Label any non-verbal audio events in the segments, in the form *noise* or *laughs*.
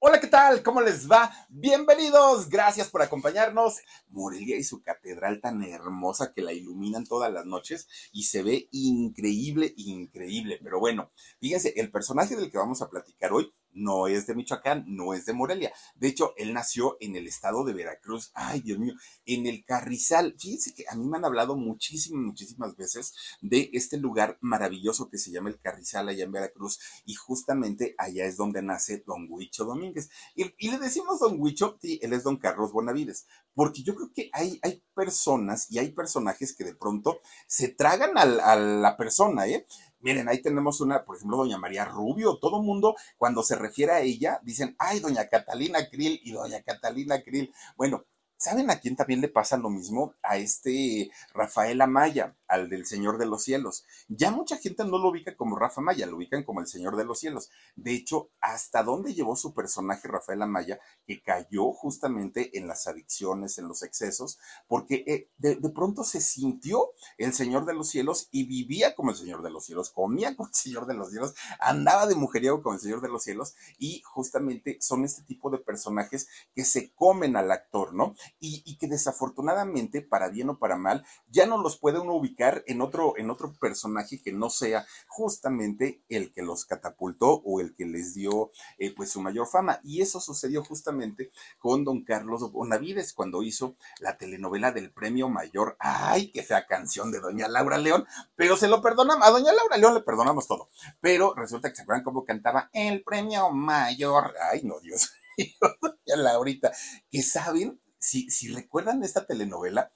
Hola, ¿qué tal? ¿Cómo les va? Bienvenidos, gracias por acompañarnos. Morelia y su catedral tan hermosa que la iluminan todas las noches y se ve increíble, increíble. Pero bueno, fíjense, el personaje del que vamos a platicar hoy no es de Michoacán, no es de Morelia. De hecho, él nació en el estado de Veracruz. Ay, Dios mío, en el Carrizal. Fíjense que a mí me han hablado muchísimas, muchísimas veces de este lugar maravilloso que se llama el Carrizal allá en Veracruz y justamente allá es donde nace don Huicho Domínguez. Y, le decimos don Huicho, sí, él es don Carlos Bonavides, porque yo creo que hay, hay personas y hay personajes que de pronto se tragan a la persona, ¿eh? Miren, ahí tenemos una, por ejemplo, doña María Rubio. Todo mundo, cuando se refiere a ella, dicen, ay, doña Catalina Krill y doña Catalina Krill. Bueno, ¿Saben a quién también le pasa lo mismo? A este Rafael Amaya, al del Señor de los Cielos. Ya mucha gente no lo ubica como Rafa Amaya, lo ubican como el Señor de los Cielos. De hecho, ¿hasta dónde llevó su personaje Rafael Amaya? Que cayó justamente en las adicciones, en los excesos, porque eh, de, pronto se sintió el Señor de los Cielos y vivía como el Señor de los Cielos, comía como el Señor de los Cielos, andaba de mujeriego como el Señor de los Cielos y justamente son este tipo de personajes que se comen al actor, ¿no? y, que desafortunadamente, para bien o para mal, ya no los puede uno ubicar en otro, en otro personaje que no sea justamente el que los catapultó o el que les dio eh, pues su mayor fama. Y eso sucedió justamente con don Carlos Bonavides cuando hizo la telenovela del Premio Mayor. ¡Ay, qué fea canción de doña Laura León! Pero se lo perdonamos, a doña Laura León le perdonamos todo. Pero resulta que se acuerdan cómo cantaba el Premio Mayor. ¡Ay, no, Dios! *laughs* doña Laurita, que saben si, si recuerdan esta telenovela,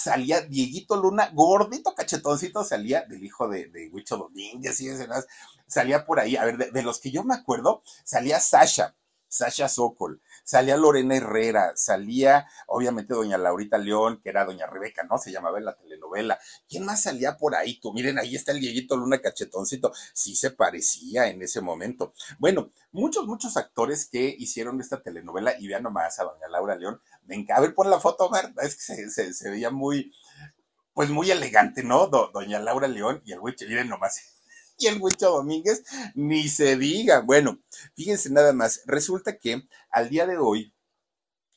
salía Dieguito Luna, gordito, cachetoncito, salía del hijo de, de Huicho Domínguez y ese, salía por ahí. A ver, de, de, los que yo me acuerdo, salía Sasha, Sasha Sokol, salía Lorena Herrera, salía obviamente doña Laurita León, que era doña Rebeca, ¿no? Se llamaba en la telenovela. ¿Quién más salía por ahí? Tú, miren, ahí está el Dieguito Luna Cachetoncito. Sí se parecía en ese momento. Bueno, muchos, muchos actores que hicieron esta telenovela, y vean nomás a doña Laura León, venga, a ver, pon la foto, es que se, se, veía muy, pues muy elegante, ¿no? doña Laura León y el güey, miren nomás y el Huicho Domínguez, ni se diga. Bueno, fíjense nada más, resulta que al día de hoy,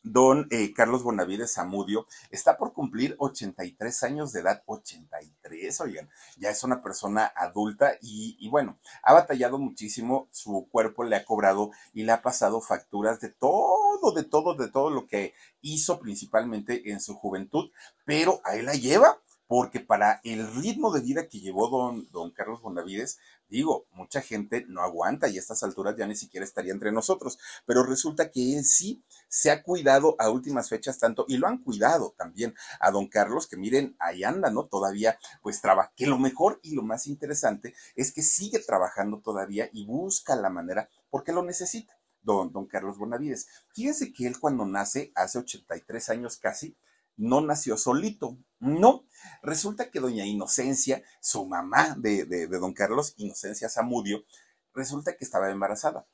don eh, Carlos Bonavides Zamudio está por cumplir 83 años de edad, 83, oigan, ya es una persona adulta y, y, bueno, ha batallado muchísimo, su cuerpo le ha cobrado y le ha pasado facturas de todo, de todo, de todo lo que hizo principalmente en su juventud, pero ahí la lleva porque para el ritmo de vida que llevó don, don Carlos Bonavides, digo, mucha gente no aguanta y a estas alturas ya ni siquiera estaría entre nosotros, pero resulta que él sí se ha cuidado a últimas fechas tanto y lo han cuidado también a don Carlos, que miren, ahí anda, ¿no? Todavía pues trabaja, que lo mejor y lo más interesante es que sigue trabajando todavía y busca la manera porque lo necesita. Don, don Carlos Bonavides. Fíjense que él cuando nace, hace 83 años casi, no nació solito, no. Resulta que doña Inocencia, su mamá de, don Carlos, Inocencia Zamudio, resulta que estaba embarazada.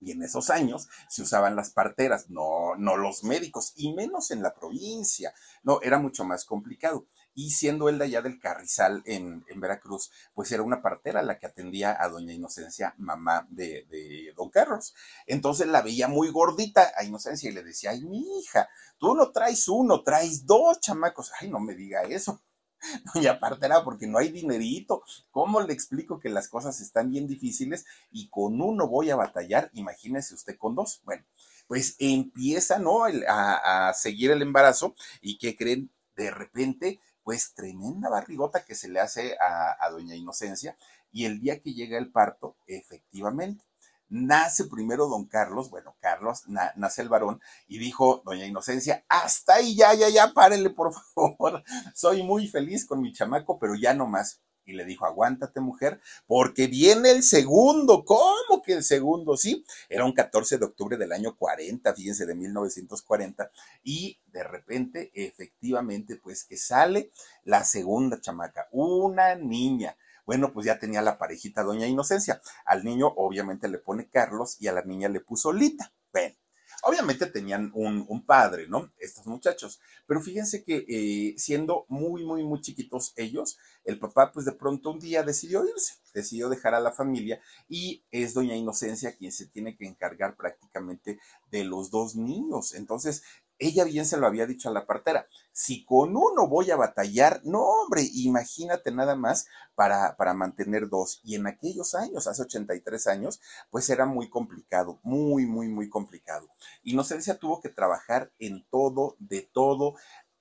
Y en esos años se usaban las parteras, no, no los médicos, y menos en la provincia. No, era mucho más complicado y siendo él de allá del Carrizal en, en, Veracruz, pues era una partera la que atendía a doña Inocencia, mamá de, de, don Carlos. Entonces la veía muy gordita a Inocencia y le decía, ay, mi hija, tú no traes uno, traes dos chamacos. Ay, no me diga eso. *laughs* Doña partera, porque no hay dinerito. ¿Cómo le explico que las cosas están bien difíciles y con uno voy a batallar? Imagínese usted con dos. Bueno, pues empieza, ¿no? A, a seguir el embarazo y que creen, de repente pues tremenda barrigota que se le hace a, doña Inocencia y el día que llega el parto, efectivamente, nace primero don Carlos, bueno, Carlos, nace el varón, y dijo doña Inocencia, hasta ahí ya, ya, ya, párele, por *laughs* favor, soy muy feliz con mi chamaco, pero ya no más. Y le dijo, aguántate mujer, porque viene el segundo. ¿Cómo que el segundo? Sí, era un 14 de octubre del año 40, fíjense, de 1940, y de repente, efectivamente, pues que sale la segunda chamaca, una niña. Bueno, pues ya tenía la parejita Doña Inocencia. Al niño obviamente le pone Carlos y a la niña le puso Lita. Ven, Obviamente tenían un, padre, ¿no? Estos muchachos. Pero fíjense que eh, siendo muy, muy, muy chiquitos ellos, el papá pues de pronto un día decidió irse, decidió dejar a la familia y es doña Inocencia quien se tiene que encargar prácticamente de los dos niños. Entonces, ella bien se lo había dicho a la partera, si con uno voy a batallar, no hombre, imagínate nada más para, para mantener dos. Y en aquellos años, hace 83 años, pues era muy complicado, muy, muy, muy complicado. Inocencia tuvo que trabajar en todo, de todo.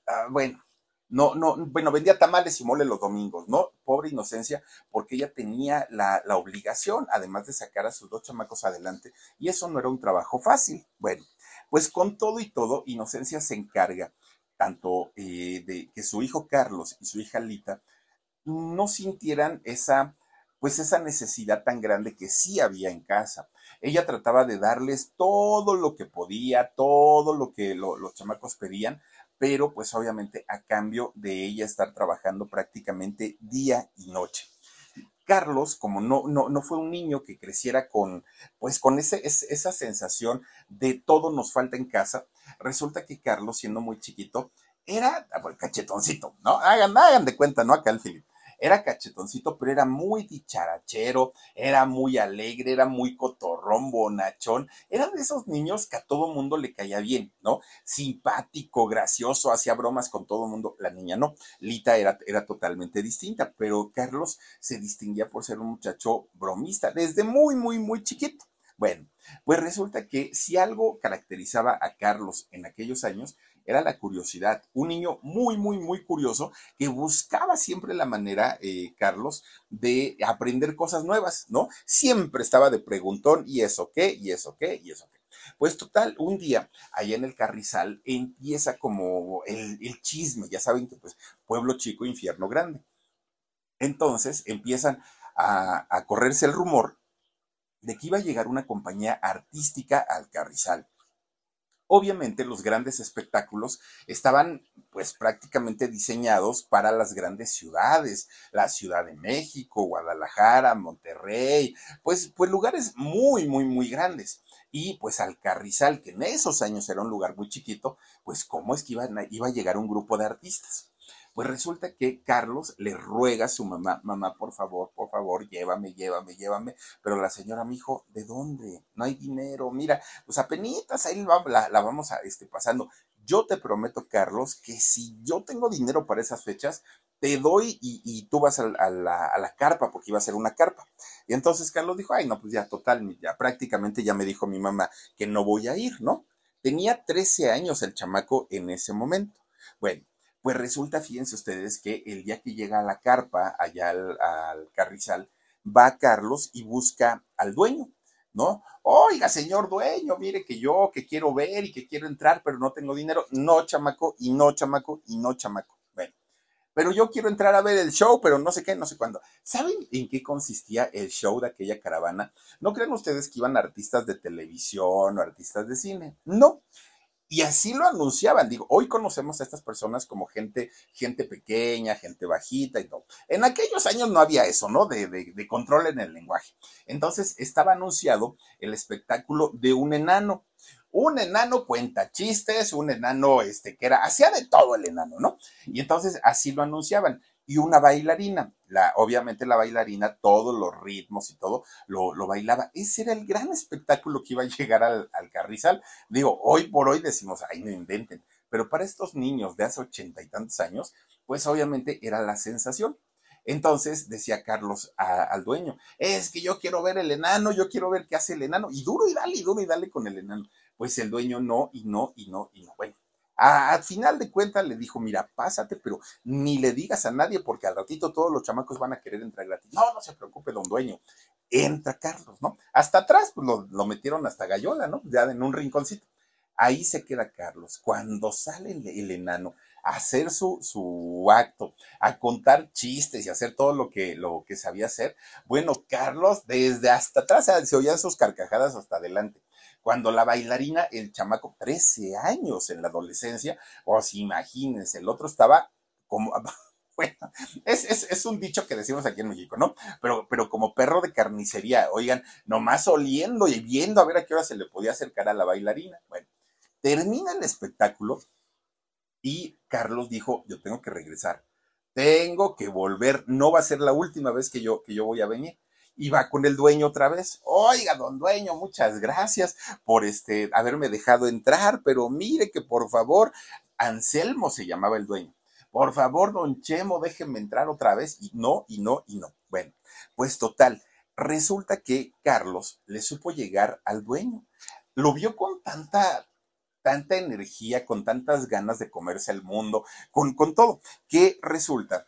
Ah, bueno, no, no, bueno, vendía tamales y mole los domingos, ¿no? Pobre inocencia, porque ella tenía la, la, obligación, además de sacar a sus dos chamacos adelante, y eso no era un trabajo fácil. Bueno, pues con todo y todo, Inocencia se encarga tanto eh, de que su hijo Carlos y su hija Lita no sintieran esa, pues esa necesidad tan grande que sí había en casa. Ella trataba de darles todo lo que podía, todo lo que los chamacos pedían, pero pues obviamente a cambio de ella estar trabajando prácticamente día y noche. Carlos, como no, no, no fue un niño que creciera con, pues con ese, esa sensación de todo nos falta en casa, resulta que Carlos, siendo muy chiquito, era ah, cachetoncito, ¿no? Hagan, hagan de cuenta, ¿no? Acá el Filipe era cachetoncito, pero era muy dicharachero, era muy alegre, era muy cotorrón, bonachón. Era de esos niños que a todo mundo le caía bien, ¿no? Simpático, gracioso, hacía bromas con todo mundo. La niña no. Lita era, era totalmente distinta, pero Carlos se distinguía por ser un muchacho bromista desde muy, muy, muy chiquito. Bueno, pues resulta que si algo caracterizaba a Carlos en aquellos años era la curiosidad. Un niño muy, muy, muy curioso que buscaba siempre la manera, eh, Carlos, de aprender cosas nuevas, ¿no? Siempre estaba de preguntón, ¿y eso qué? ¿Y eso qué? ¿Y eso qué? Pues total, un día, allá en el Carrizal, empieza como el, chisme, ya saben que pues pueblo chico, infierno grande. Entonces empiezan a, a correrse el rumor de que iba a llegar una compañía artística al Carrizal Obviamente los grandes espectáculos estaban pues prácticamente diseñados para las grandes ciudades, la Ciudad de México, Guadalajara, Monterrey, pues, pues lugares muy, muy, muy grandes. Y pues al Carrizal, que en esos años era un lugar muy chiquito, pues cómo es que iba, iba a llegar un grupo de artistas. Pues resulta que Carlos le ruega a su mamá, mamá, por favor, por favor, llévame, llévame, llévame. Pero la señora, mi hijo, ¿de dónde? No hay dinero, mira, pues apenitas ahí la, la, vamos a este, pasando. Yo te prometo, Carlos, que si yo tengo dinero para esas fechas, te doy y, tú vas a, la, a, la, carpa, porque iba a ser una carpa. Y entonces Carlos dijo, ay, no, pues ya total, ya prácticamente ya me dijo mi mamá que no voy a ir, ¿no? Tenía 13 años el chamaco en ese momento. Bueno, pues resulta, fíjense ustedes, que el día que llega a la carpa, allá al, carrizal, va Carlos y busca al dueño, ¿no? Oiga, señor dueño, mire que yo que quiero ver y que quiero entrar, pero no tengo dinero. No, chamaco, y no, chamaco, y no, chamaco. Bueno, pero yo quiero entrar a ver el show, pero no sé qué, no sé cuándo. ¿Saben en qué consistía el show de aquella caravana? No crean ustedes que iban artistas de televisión o artistas de cine. No, y así lo anunciaban. Digo, hoy conocemos a estas personas como gente, gente pequeña, gente bajita y todo. En aquellos años no había eso, ¿no? De, de, de control en el lenguaje. Entonces estaba anunciado el espectáculo de un enano. Un enano cuenta chistes, un enano este que era, hacía de todo el enano, ¿no? Y entonces así lo anunciaban y una bailarina. La, obviamente la bailarina, todos los ritmos y todo, lo, lo, bailaba. Ese era el gran espectáculo que iba a llegar al, al, carrizal. Digo, hoy por hoy decimos, ay, no inventen. Pero para estos niños de hace ochenta y tantos años, pues obviamente era la sensación. Entonces decía Carlos al dueño, es que yo quiero ver el enano, yo quiero ver qué hace el enano. Y duro y dale, y duro y dale con el enano. Pues el dueño no, y no, y no, y no. Bueno, al final de cuentas le dijo, mira, pásate, pero ni le digas a nadie porque al ratito todos los chamacos van a querer entrar gratis. No, no se preocupe, don dueño. Entra Carlos, ¿no? Hasta atrás, pues lo, metieron hasta Gallola, ¿no? Ya en un rinconcito. Ahí se queda Carlos. Cuando sale el, enano, a hacer su, su acto, a contar chistes y hacer todo lo que, lo que sabía hacer, bueno, Carlos, desde hasta atrás se oían sus carcajadas hasta adelante. Cuando la bailarina, el chamaco, 13 años en la adolescencia, pues imagínense, el otro estaba como, *laughs* bueno, es, es, es, un dicho que decimos aquí en México, ¿no? Pero, pero como perro de carnicería, oigan, nomás oliendo y viendo a ver a qué hora se le podía acercar a la bailarina. Bueno, termina el espectáculo y Carlos dijo, yo tengo que regresar, tengo que volver, no va a ser la última vez que yo, que yo voy a venir y va con el dueño otra vez. Oiga, don dueño, muchas gracias por este haberme dejado entrar, pero mire que por favor, Anselmo se llamaba el dueño. Por favor, don Chemo, déjeme entrar otra vez. Y no, y no, y no. Bueno, pues total, resulta que Carlos le supo llegar al dueño. Lo vio con tanta, tanta energía, con tantas ganas de comerse el mundo, con, con todo, que resulta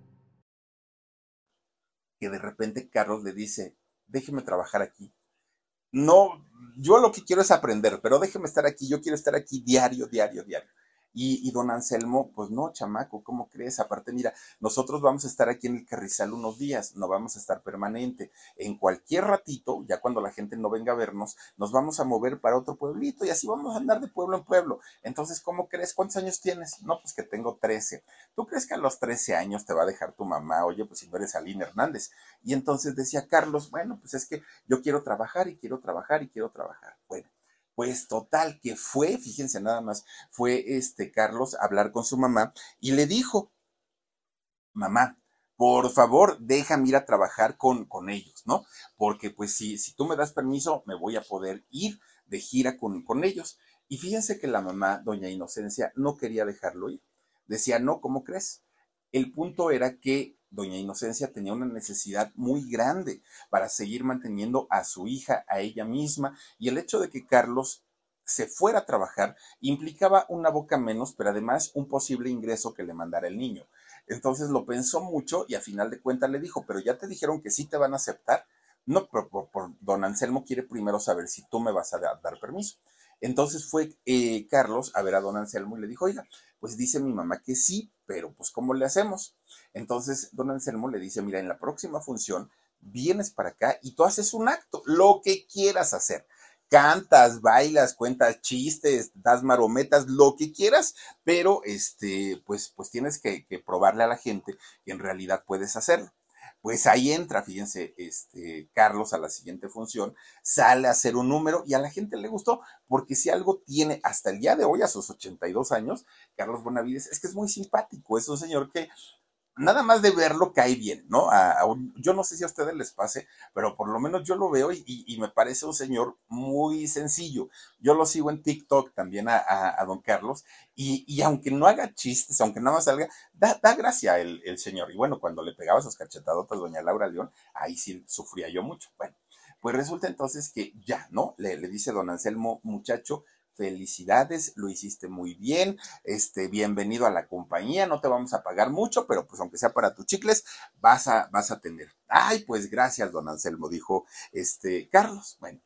que de repente Carlos le dice, déjeme trabajar aquí. No, yo lo que quiero es aprender, pero déjeme estar aquí, yo quiero estar aquí diario, diario, diario. Y, don Anselmo, pues no, chamaco, ¿cómo crees? Aparte, mira, nosotros vamos a estar aquí en el Carrizal unos días, no vamos a estar permanente. En cualquier ratito, ya cuando la gente no venga a vernos, nos vamos a mover para otro pueblito y así vamos a andar de pueblo en pueblo. Entonces, ¿cómo crees? ¿Cuántos años tienes? No, pues que tengo 13. ¿Tú crees que a los 13 años te va a dejar tu mamá? Oye, pues si no eres Aline Hernández. Y entonces decía Carlos, bueno, pues es que yo quiero trabajar y quiero trabajar y quiero trabajar. Bueno pues total, que fue, fíjense nada más, fue este Carlos a hablar con su mamá y le dijo, mamá, por favor, déjame ir a trabajar con, con ellos, ¿no? Porque pues si, si tú me das permiso, me voy a poder ir de gira con, con ellos. Y fíjense que la mamá, doña Inocencia, no quería dejarlo ir. Decía, no, ¿cómo crees? El punto era que doña Inocencia tenía una necesidad muy grande para seguir manteniendo a su hija, a ella misma, y el hecho de que Carlos se fuera a trabajar implicaba una boca menos, pero además un posible ingreso que le mandara el niño. Entonces lo pensó mucho y a final de cuentas le dijo, pero ya te dijeron que sí te van a aceptar. No, pero por, don Anselmo quiere primero saber si tú me vas a dar permiso. Entonces fue eh, Carlos a ver a don Anselmo y le dijo, oiga, pues dice mi mamá que sí, pero pues ¿cómo le hacemos? Entonces don Anselmo le dice, mira, en la próxima función vienes para acá y tú haces un acto, lo que quieras hacer. Cantas, bailas, cuentas chistes, das marometas, lo que quieras, pero este, pues, pues tienes que, que probarle a la gente que en realidad puedes hacerlo. Pues ahí entra, fíjense, este Carlos a la siguiente función, sale a hacer un número y a la gente le gustó, porque si algo tiene hasta el día de hoy, a sus 82 años, Carlos Bonavides, es que es muy simpático, es un señor que nada más de verlo cae bien, ¿no? yo no sé si a ustedes les pase, pero por lo menos yo lo veo y, me parece un señor muy sencillo. Yo lo sigo en TikTok también a, don Carlos y, aunque no haga chistes, aunque nada más salga, da, gracia el, señor. Y bueno, cuando le pegaba sus cachetadotas doña Laura León, ahí sí sufría yo mucho. Bueno, pues resulta entonces que ya, ¿no? Le dice don Anselmo, muchacho, felicidades, lo hiciste muy bien, este, bienvenido a la compañía, no te vamos a pagar mucho, pero pues aunque sea para tus chicles, vas a, vas a tener. Ay, pues gracias, don Anselmo, dijo este Carlos. Bueno,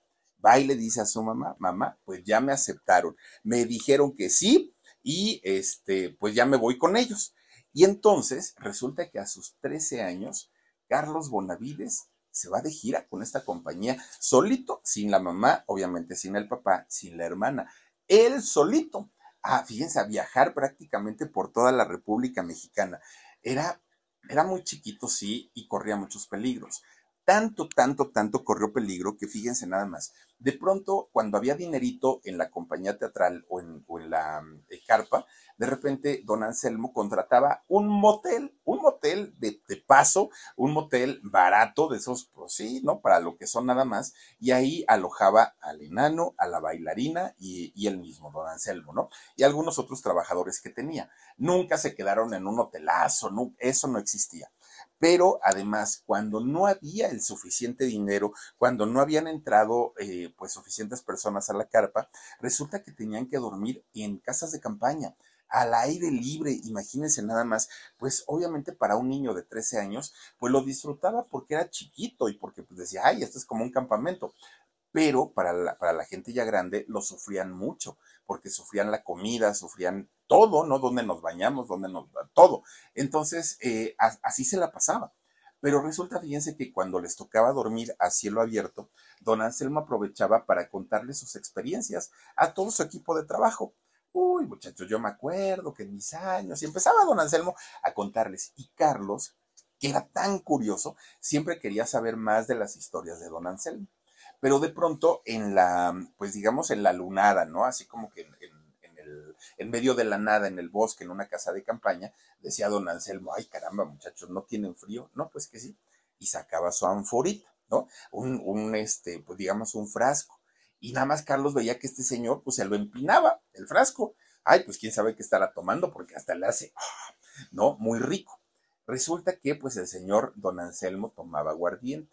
va y le dice a su mamá, mamá, pues ya me aceptaron, me dijeron que sí, y este, pues ya me voy con ellos. Y entonces resulta que a sus 13 años, Carlos Bonavides se va de gira con esta compañía solito, sin la mamá, obviamente sin el papá, sin la hermana, él solito. Ah, fíjense, a viajar prácticamente por toda la República Mexicana. Era, era muy chiquito, sí, y corría muchos peligros. Tanto, tanto, tanto corrió peligro que fíjense nada más. De pronto, cuando había dinerito en la compañía teatral o en, la eh, carpa, de repente don Anselmo contrataba un motel, un motel de, paso, un motel barato de esos, pues sí, ¿no? Para lo que son nada más, y ahí alojaba al enano, a la bailarina y, y el mismo don Anselmo, ¿no? Y algunos otros trabajadores que tenía. Nunca se quedaron en un hotelazo, no, eso no existía pero además cuando no había el suficiente dinero, cuando no habían entrado eh, pues suficientes personas a la carpa, resulta que tenían que dormir en casas de campaña al aire libre, imagínense nada más, pues obviamente para un niño de 13 años, pues lo disfrutaba porque era chiquito y porque pues decía, ay, esto es como un campamento. Pero para la, para la gente ya grande lo sufrían mucho, porque sufrían la comida, sufrían todo, ¿no? Donde nos bañamos, donde nos... todo. Entonces, eh, así se la pasaba. Pero resulta, fíjense que cuando les tocaba dormir a cielo abierto, don Anselmo aprovechaba para contarles sus experiencias a todo su equipo de trabajo. Uy, muchachos, yo me acuerdo que en mis años, y empezaba don Anselmo a contarles. Y Carlos, que era tan curioso, siempre quería saber más de las historias de don Anselmo. Pero de pronto en la, pues digamos, en la lunada, ¿no? Así como que en, el, en medio de la nada, en el bosque, en una casa de campaña, decía don Anselmo, ay caramba, muchachos, ¿no tienen frío? No, pues que sí. Y sacaba su anforita, ¿no? Un, un este, pues digamos, un frasco y nada más Carlos veía que este señor, pues se lo empinaba el frasco. Ay, pues quién sabe qué estará tomando, porque hasta le hace, ¿no? Muy rico. Resulta que, pues el señor don Anselmo tomaba aguardiente.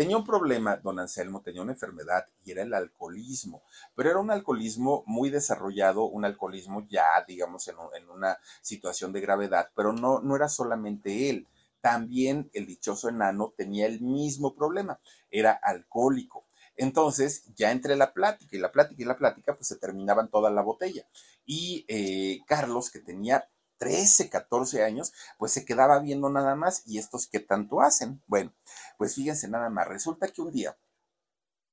Tenía un problema, don Anselmo, tenía una enfermedad y era el alcoholismo, pero era un alcoholismo muy desarrollado, un alcoholismo ya, digamos, en, una situación de gravedad, pero no, no era solamente él. También el dichoso enano tenía el mismo problema, era alcohólico. Entonces, ya entre la plática y la plática y la plática, pues se terminaban toda la botella. Y eh, Carlos, que tenía 13, 14 años, pues se quedaba viendo nada más. ¿Y estos qué tanto hacen? Bueno, pues fíjense nada más. Resulta que un día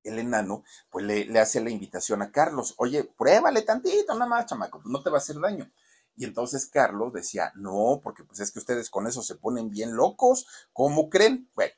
el enano, pues le, le hace la invitación a Carlos. Oye, pruébale tantito, nada más, chamaco, pues no te va a hacer daño. Y entonces Carlos decía, no, porque pues es que ustedes con eso se ponen bien locos, ¿cómo creen? Bueno,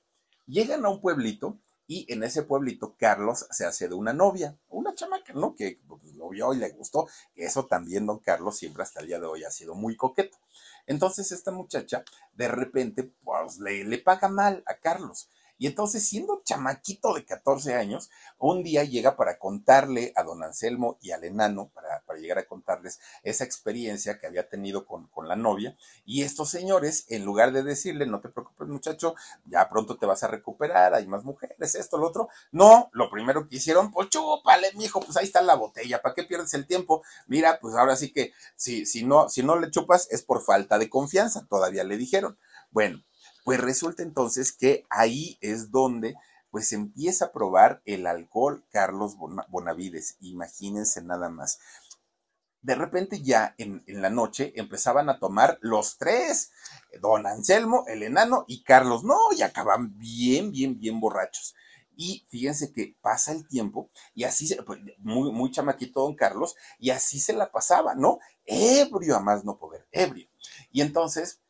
llegan a un pueblito y en ese pueblito Carlos se hace de una novia, una chamaca, ¿no? Que pues, lo vio y le gustó, eso también don Carlos siempre hasta el día de hoy ha sido muy coqueto. Entonces esta muchacha de repente pues le, le paga mal a Carlos y entonces, siendo chamaquito de 14 años, un día llega para contarle a don Anselmo y al enano, para, para llegar a contarles esa experiencia que había tenido con, con, la novia. Y estos señores, en lugar de decirle, no te preocupes muchacho, ya pronto te vas a recuperar, hay más mujeres, esto, lo otro, no, lo primero que hicieron, pues chúpale, mijo, pues ahí está la botella, ¿para qué pierdes el tiempo? Mira, pues ahora sí que si, si, no, si no le chupas es por falta de confianza, todavía le dijeron. Bueno, pues resulta entonces que ahí es donde pues empieza a probar el alcohol Carlos Bonavides, imagínense nada más. De repente ya en, en, la noche empezaban a tomar los tres, don Anselmo, el enano y Carlos, no, y acaban bien, bien, bien borrachos. Y fíjense que pasa el tiempo y así, pues, muy, muy chamaquito don Carlos, y así se la pasaba, ¿no? Ebrio a más no poder, ebrio. Y entonces,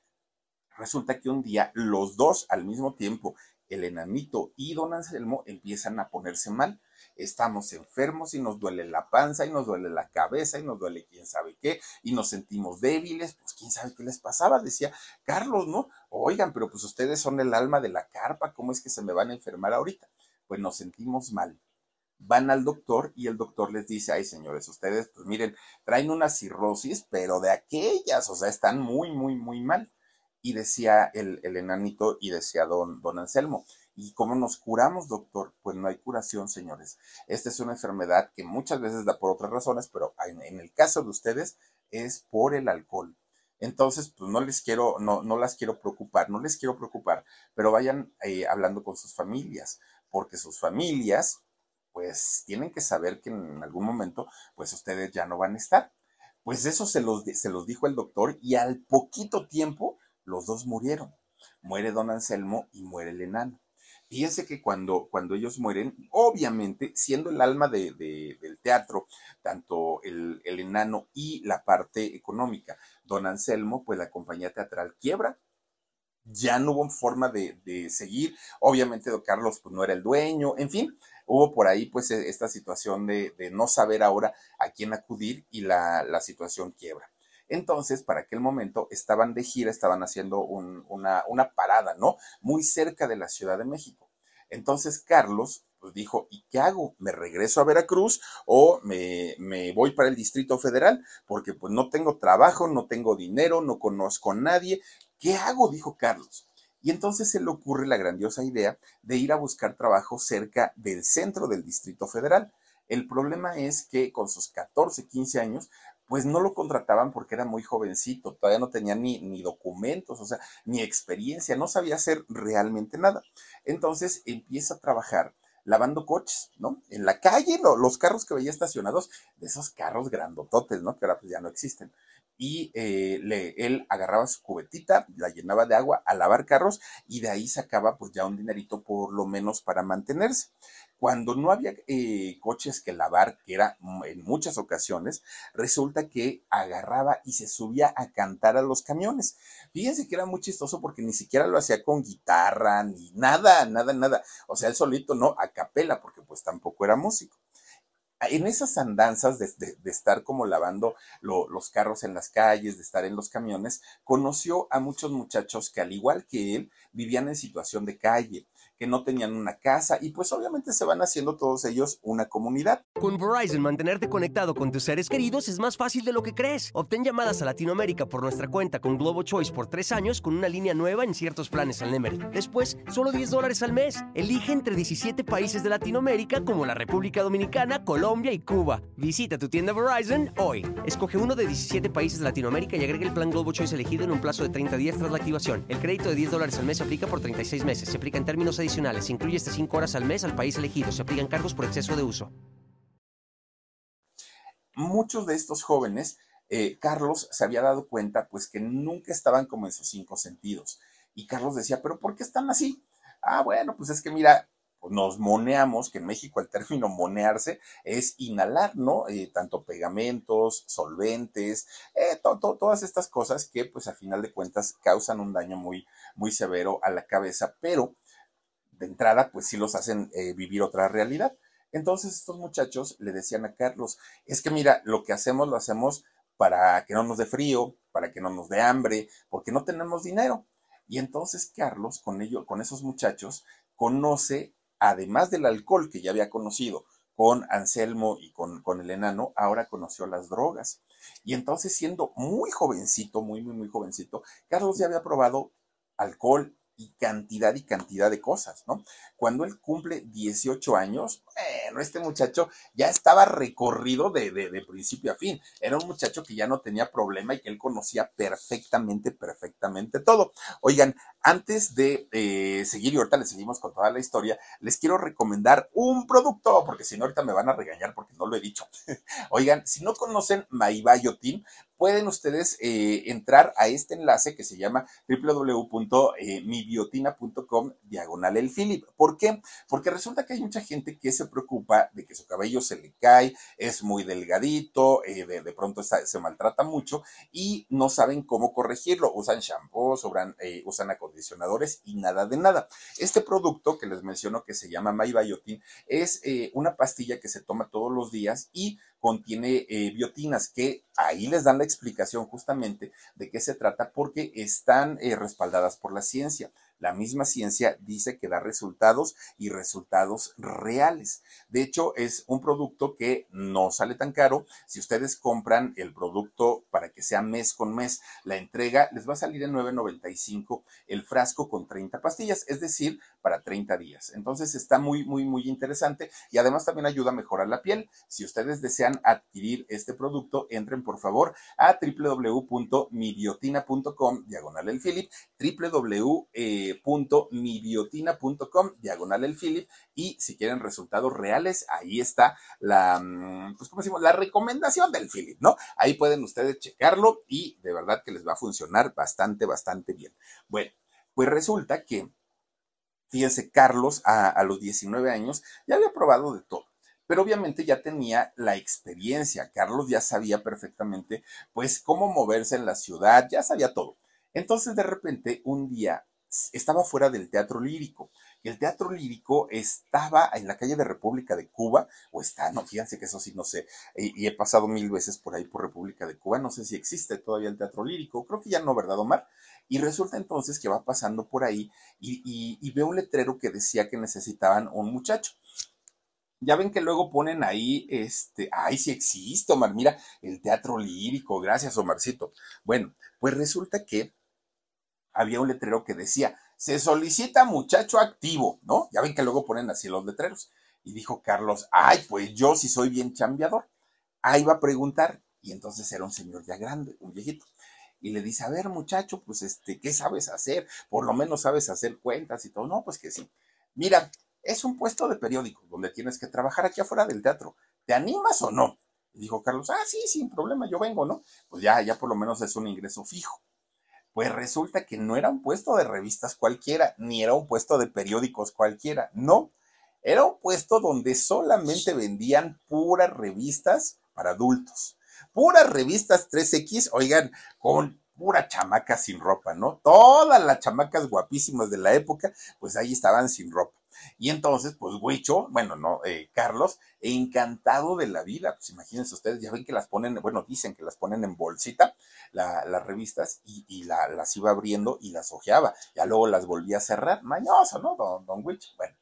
Resulta que un día los dos al mismo tiempo, el enanito y don Anselmo, empiezan a ponerse mal. Estamos enfermos y nos duele la panza y nos duele la cabeza y nos duele quién sabe qué y nos sentimos débiles, pues quién sabe qué les pasaba, decía Carlos, ¿no? Oigan, pero pues ustedes son el alma de la carpa, ¿cómo es que se me van a enfermar ahorita? Pues nos sentimos mal van al doctor y el doctor les dice, ay señores, ustedes, pues miren, traen una cirrosis, pero de aquellas, o sea, están muy, muy, muy mal y decía el, enanito y decía don, don Anselmo. ¿Y cómo nos curamos, doctor? Pues no hay curación, señores. Esta es una enfermedad que muchas veces da por otras razones, pero en, el caso de ustedes es por el alcohol. Entonces, pues no les quiero, no, no las quiero preocupar, no les quiero preocupar, pero vayan eh, hablando con sus familias, porque sus familias, pues tienen que saber que en algún momento, pues ustedes ya no van a estar. Pues eso se los, se los dijo el doctor y al poquito tiempo los dos murieron. Muere don Anselmo y muere el enano. Fíjense que cuando, cuando ellos mueren, obviamente, siendo el alma de, del teatro, tanto el, el, enano y la parte económica, don Anselmo, pues la compañía teatral quiebra. ya no hubo forma de, de seguir. Obviamente, don Carlos pues, no era el dueño, en fin, hubo por ahí pues e, esta situación de, de no saber ahora a quién acudir y la, la, situación quiebra. Entonces, para aquel momento estaban de gira, estaban haciendo un, una, una parada, ¿no? Muy cerca de la Ciudad de México. Entonces, Carlos pues dijo, ¿y qué hago? ¿Me regreso a Veracruz o me, me, voy para el Distrito Federal? Porque pues no tengo trabajo, no tengo dinero, no conozco a nadie. ¿Qué hago? dijo Carlos. Y entonces se le ocurre la grandiosa idea de ir a buscar trabajo cerca del centro del Distrito Federal. El problema es que con sus 14, 15 años, pues no lo contrataban porque era muy jovencito, todavía no tenía ni, ni documentos, o sea, ni experiencia, no sabía hacer realmente nada. Entonces empieza a trabajar lavando coches, ¿no? En la calle, los carros que veía estacionados, de esos carros grandototes, ¿no? Que ahora pues ya no existen y eh, le, él agarraba su cubetita, la llenaba de agua a lavar carros y de ahí sacaba pues ya un dinerito por lo menos para mantenerse. Cuando no había eh, coches que lavar, que era en muchas ocasiones, resulta que agarraba y se subía a cantar a los camiones. Fíjense que era muy chistoso porque ni siquiera lo hacía con guitarra, ni nada, nada, nada. O sea, él solito, no, a capela, porque pues tampoco era músico en esas andanzas de, estar como lavando los carros en las calles, de estar en los camiones, conoció a muchos muchachos que al igual que él vivían en situación de calle que no tenían una casa y pues obviamente se van haciendo todos ellos una comunidad. Con Verizon, mantenerte conectado con tus seres queridos es más fácil de lo que crees. Obtén llamadas a Latinoamérica por nuestra cuenta con Globo Choice por tres años con una línea nueva en ciertos planes al Nemery. Después, solo 10 dólares al mes. Elige entre 17 países de Latinoamérica como la República Dominicana, Colombia y Cuba. Visita tu tienda Verizon hoy. Escoge uno de 17 países de Latinoamérica y agrega el plan Globo Choice elegido en un plazo de 30 días tras la activación. El crédito de 10 dólares al mes se aplica por 36 meses. Se aplica en términos adicionales adicionales. Incluye hasta 5 horas al mes al país elegido. Se aplican cargos por exceso de uso. Muchos de estos jóvenes, eh, Carlos se había dado cuenta pues que nunca estaban como en sus cinco sentidos. Y Carlos decía, pero ¿por qué están así? Ah, bueno, pues es que mira, nos moneamos, que en México el término monearse es inhalar, ¿no? Eh, tanto pegamentos, solventes, eh, todas estas cosas que pues a final de cuentas causan un daño muy, muy severo a la cabeza, pero de entrada, pues sí los hacen eh, vivir otra realidad. Entonces estos muchachos le decían a Carlos, es que mira, lo que hacemos lo hacemos para que no nos dé frío, para que no nos dé hambre, porque no tenemos dinero. Y entonces Carlos, con ello, con esos muchachos, conoce, además del alcohol que ya había conocido con Anselmo y con, con el enano, ahora conoció las drogas. Y entonces, siendo muy jovencito, muy, muy, muy jovencito, Carlos ya había probado alcohol, y cantidad y cantidad de cosas, ¿no? Cuando él cumple 18 años, bueno, este muchacho ya estaba recorrido de, principio a fin. Era un muchacho que ya no tenía problema y que él conocía perfectamente, perfectamente todo. Oigan, antes de eh, seguir y ahorita les seguimos con toda la historia, les quiero recomendar un producto, porque si no ahorita me van a regañar porque no lo he dicho. *laughs* Oigan, si no conocen Team, pueden ustedes eh, entrar a este enlace que se llama www.mibiotina.com diagonal el Philip. ¿Por qué? Porque resulta que hay mucha gente que se preocupa de que su cabello se le cae, es muy delgadito, eh, de, pronto se maltrata mucho y no saben cómo corregirlo. Usan shampoo, usan, eh, usan acondicionadores y nada de nada. Este producto que les menciono que se llama MyBiotin es una pastilla que se toma todos los días y contiene eh, biotinas, que ahí les dan la explicación justamente de qué se trata porque están eh, respaldadas por la ciencia. La misma ciencia dice que da resultados y resultados reales. De hecho, es un producto que no sale tan caro. Si ustedes compran el producto para que sea mes con mes, la entrega les va a salir en 9.95 el frasco con 30 pastillas, es decir, para 30 días. Entonces está muy, muy, muy interesante y además también ayuda a mejorar la piel. Si ustedes desean adquirir este producto, entren por favor a www.mibiotina.com diagonal el Philip, www .mibiotina.com, diagonal el Philip, y si quieren resultados reales, ahí está la, mm, pues, ¿cómo decimos? La recomendación del Philip, ¿no? Ahí pueden ustedes checarlo y de verdad que les va a funcionar bastante, bastante bien. Bueno, pues resulta que, fíjense, Carlos a, a los 19 años ya había probado de todo pero obviamente ya tenía la experiencia. Carlos ya sabía perfectamente, pues, cómo moverse en la ciudad, ya sabía todo. Entonces, de repente, un día estaba fuera del teatro lírico. El teatro lírico estaba en la calle de República de Cuba, o está, no, fíjense que eso sí no sé, y, he pasado mil veces por ahí por República de Cuba, no sé si existe todavía el teatro lírico, creo que ya no, ¿verdad, Omar? Y resulta entonces que va pasando por ahí y, y, ve un letrero que decía que necesitaban un muchacho. Ya ven que luego ponen ahí, este, ay, sí existe, Omar, mira, el teatro lírico, gracias, Omarcito. Bueno, pues resulta que había un letrero que decía, se solicita muchacho activo, ¿no? Ya ven que luego ponen así los letreros. Y dijo Carlos, ay, pues yo sí soy bien chambeador. Ahí va a preguntar. Y entonces era un señor ya grande, un viejito. Y le dice, a ver, muchacho, pues este, ¿qué sabes hacer? Por lo menos sabes hacer cuentas y todo. No, pues que sí. Mira, es un puesto de periódico donde tienes que trabajar aquí afuera del teatro. ¿Te animas o no? Dijo Carlos, ah, sí, sin problema, yo vengo, ¿no? Pues ya, ya por lo menos es un ingreso fijo. Pues resulta que no era un puesto de revistas cualquiera, ni era un puesto de periódicos cualquiera, no. Era un puesto donde solamente vendían puras revistas para adultos. Puras revistas 3X, oigan, con pura chamaca sin ropa, ¿no? Todas las chamacas guapísimas de la época, pues ahí estaban sin ropa. Y entonces, pues Huicho, bueno, no, eh, Carlos, encantado de la vida, pues imagínense ustedes, ya ven que las ponen, bueno, dicen que las ponen en bolsita, las revistas, y, las iba abriendo y las ojeaba, ya luego las volvía a cerrar, mañoso, ¿no, don, don Huicho? Bueno,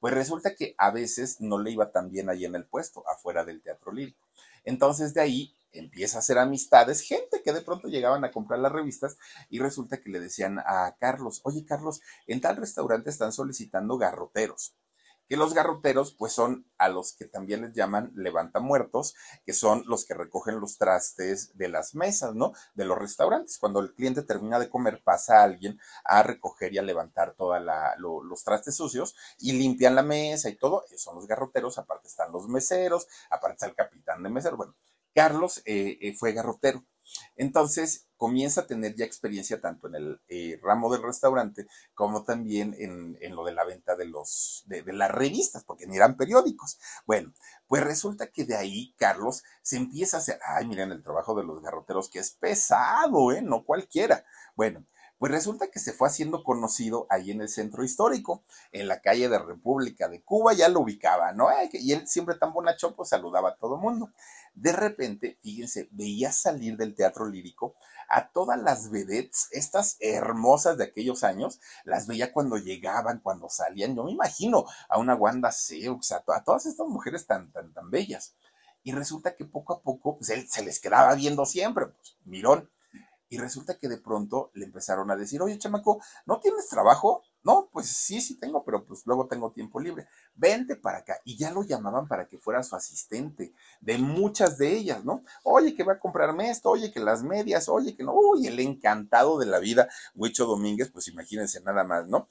pues resulta que a veces no le iba tan bien ahí en el puesto, afuera del teatro lírico. Entonces de ahí empieza a hacer amistades, gente que de pronto llegaban a comprar las revistas y resulta que le decían a Carlos, oye Carlos, en tal restaurante están solicitando garroteros. Que los garroteros, pues son a los que también les llaman levantamuertos, que son los que recogen los trastes de las mesas, ¿no? De los restaurantes. Cuando el cliente termina de comer, pasa a alguien a recoger y a levantar todos los trastes sucios y limpian la mesa y todo. Esos son los garroteros, aparte están los meseros, aparte está el capitán de meseros. Bueno, Carlos eh, eh, fue garrotero. Entonces comienza a tener ya experiencia tanto en el eh, ramo del restaurante como también en, lo de la venta de, los, de, las revistas, porque ni eran periódicos. Bueno, pues resulta que de ahí Carlos se empieza a hacer, ay, miren el trabajo de los garroteros que es pesado, ¿eh? No cualquiera. Bueno, pues resulta que se fue haciendo conocido ahí en el centro histórico, en la calle de República de Cuba, ya lo ubicaba, ¿no? Y él siempre tan bonachón, pues saludaba a todo mundo. De repente, fíjense, veía salir del teatro lírico a todas las vedettes, estas hermosas de aquellos años, las veía cuando llegaban, cuando salían. Yo me imagino a una Wanda Seux, a, a todas estas mujeres tan, tan, tan bellas. Y resulta que poco a poco, pues él se les quedaba viendo siempre, pues, mirón. Y resulta que de pronto le empezaron a decir, oye, chamaco, ¿no tienes trabajo? No, pues sí, sí tengo, pero pues luego tengo tiempo libre. Vente para acá. Y ya lo llamaban para que fuera su asistente de muchas de ellas, ¿no? Oye, que va a comprarme esto, oye, que las medias, oye, que no, uy, el encantado de la vida, Huicho Domínguez, pues imagínense nada más, ¿no?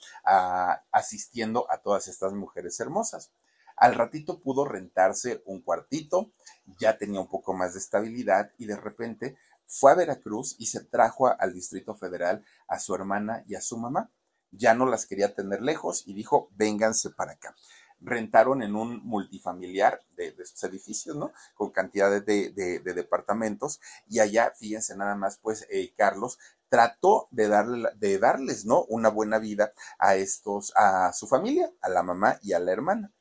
asistiendo a todas estas mujeres hermosas. Al ratito pudo rentarse un cuartito, ya tenía un poco más de estabilidad y de repente fue a Veracruz y se trajo al Distrito Federal a su hermana y a su mamá ya no las quería tener lejos y dijo, vénganse para acá. Rentaron en un multifamiliar de, sus edificios, ¿no? Con cantidades de, departamentos y allá, fíjense nada más, pues eh, Carlos trató de, darle, de darles, ¿no? Una buena vida a estos, a su familia, a la mamá y a la hermana.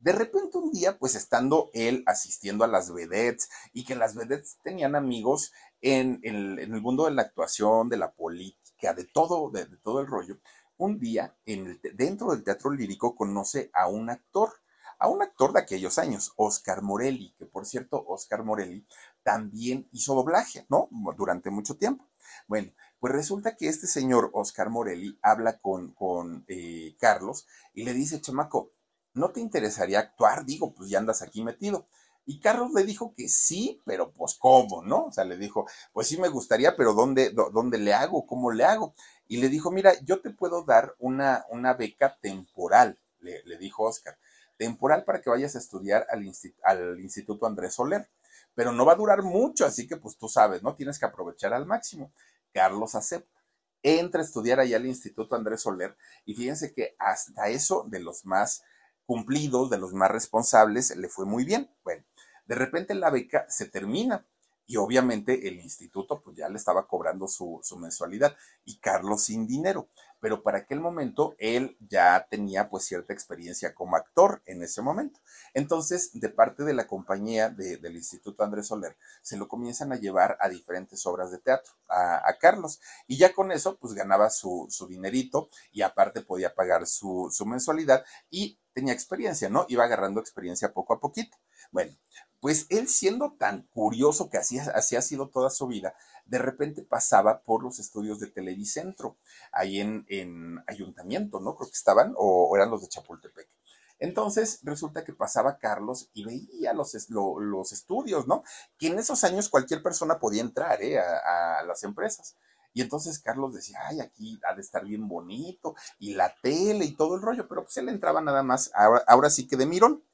De repente un día, pues estando él asistiendo a las vedettes y que las vedettes tenían amigos en, en el mundo de la actuación, de la política, de todo, de, todo el rollo, un día en el, dentro del teatro lírico conoce a un actor, a un actor de aquellos años, Oscar Morelli, que por cierto, Oscar Morelli también hizo doblaje, ¿no? Durante mucho tiempo. Bueno, pues resulta que este señor Oscar Morelli habla con, con eh, Carlos y le dice, chamaco, ¿no te interesaría actuar? Digo, pues ya andas aquí metido. Y Carlos le dijo que sí, pero pues cómo, ¿no? O sea, le dijo, pues sí me gustaría, pero ¿dónde, dónde le hago? ¿Cómo le hago? Y le dijo, mira, yo te puedo dar una, una beca temporal, le, dijo Oscar, temporal para que vayas a estudiar al, al Instituto Andrés Soler, pero no va a durar mucho, así que pues tú sabes, ¿no? Tienes que aprovechar al máximo. Carlos acepta entra a estudiar allá al Instituto Andrés Soler y fíjense que hasta eso de los más cumplidos, de los más responsables, le fue muy bien. Bueno, de repente la beca se termina y obviamente el instituto pues ya le estaba cobrando su, mensualidad y Carlos sin dinero. Pero para aquel momento él ya tenía pues cierta experiencia como actor en ese momento. Entonces, de parte de la compañía del Instituto Andrés Soler, se lo comienzan a llevar a diferentes obras de teatro, a, Carlos, y ya con eso pues ganaba su, dinerito y aparte podía pagar su, su mensualidad y tenía experiencia, ¿no? Iba agarrando experiencia poco a poquito. Bueno, pues él siendo tan curioso que así, así ha sido toda su vida, de repente pasaba por los estudios de Televicentro, ahí en, en Ayuntamiento, ¿no? Creo que estaban, o, eran los de Chapultepec. Entonces resulta que pasaba Carlos y veía los, los estudios, ¿no? Que en esos años cualquier persona podía entrar ¿eh? a, las empresas. Y entonces Carlos decía, ay, aquí ha de estar bien bonito, y la tele y todo el rollo, pero pues él entraba nada más, ahora, ahora sí que de mirón.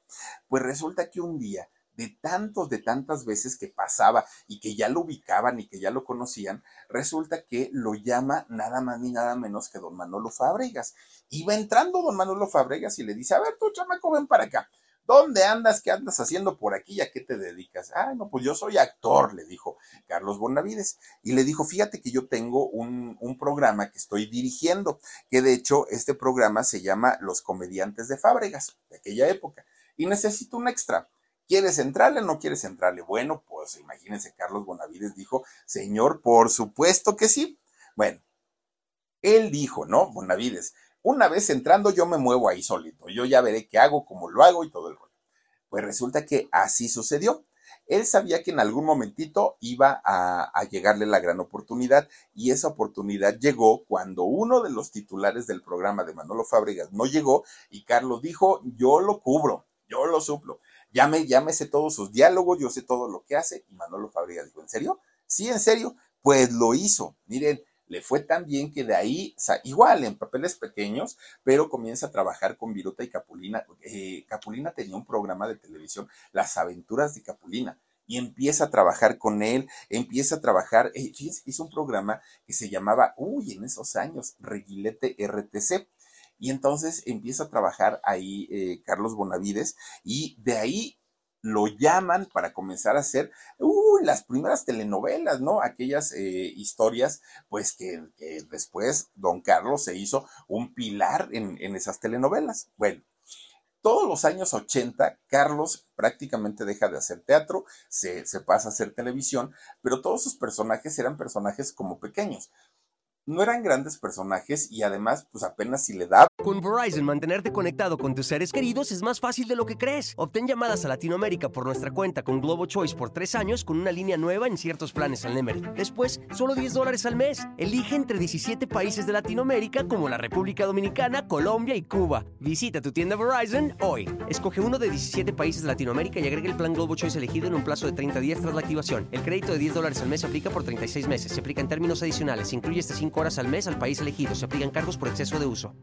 Pues resulta que un día de tantos, de tantas veces que pasaba y que ya lo ubicaban y que ya lo conocían, resulta que lo llama nada más ni nada menos que don Manolo Fabregas. Iba entrando don Manolo Fabregas y le dice, a ver, tú chamaco, ven para acá. ¿Dónde andas? ¿Qué andas haciendo por aquí? ¿A qué te dedicas? Ah, no, pues yo soy actor, le dijo Carlos Bonavides. Y le dijo, fíjate que yo tengo un, un, programa que estoy dirigiendo, que de hecho este programa se llama Los Comediantes de Fábregas, de aquella época. Y necesito un extra. ¿Quieres entrarle o no quieres entrarle? Bueno, pues imagínense, Carlos Bonavides dijo, señor, por supuesto que sí. Bueno, él dijo, ¿no? Bonavides, una vez entrando yo me muevo ahí solito, yo ya veré qué hago, cómo lo hago y todo el rollo. Pues resulta que así sucedió. Él sabía que en algún momentito iba a, a, llegarle la gran oportunidad y esa oportunidad llegó cuando uno de los titulares del programa de Manolo Fábregas no llegó y Carlos dijo, yo lo cubro, yo lo suplo. Llámese todos sus diálogos, yo sé todo lo que hace. Y Manolo Fabregas dijo, ¿en serio? Sí, en serio. Pues lo hizo. Miren, le fue tan bien que de ahí, igual en papeles pequeños, pero comienza a trabajar con Viruta y Capulina. Eh, Capulina tenía un programa de televisión, Las aventuras de Capulina, y empieza a trabajar con él, empieza a trabajar, eh, hizo un programa que se llamaba, uy, en esos años, Reguilete RTC. Y entonces empieza a trabajar ahí eh, Carlos Bonavides y de ahí lo llaman para comenzar a hacer uy, las primeras telenovelas, ¿no? Aquellas eh, historias, pues que, después don Carlos se hizo un pilar en, esas telenovelas. Bueno, todos los años 80, Carlos prácticamente deja de hacer teatro, se, se pasa a hacer televisión, pero todos sus personajes eran personajes como pequeños no eran grandes personajes y además, pues apenas si le da. Con Verizon, mantenerte conectado con tus seres queridos es más fácil de lo que crees. Obtén llamadas a Latinoamérica por nuestra cuenta con Globo Choice por tres años con una línea nueva en ciertos planes al Nemery. Después, solo 10 dólares al mes. Elige entre 17 países de Latinoamérica como la República Dominicana, Colombia y Cuba. Visita tu tienda Verizon hoy. Escoge uno de 17 países de Latinoamérica y agrega el plan Globo Choice elegido en un plazo de 30 días tras la activación. El crédito de 10 dólares al mes se aplica por 36 meses. Se aplica en términos adicionales. Se incluye hasta 5 horas al mes al país elegido. Se aplican cargos por exceso de uso.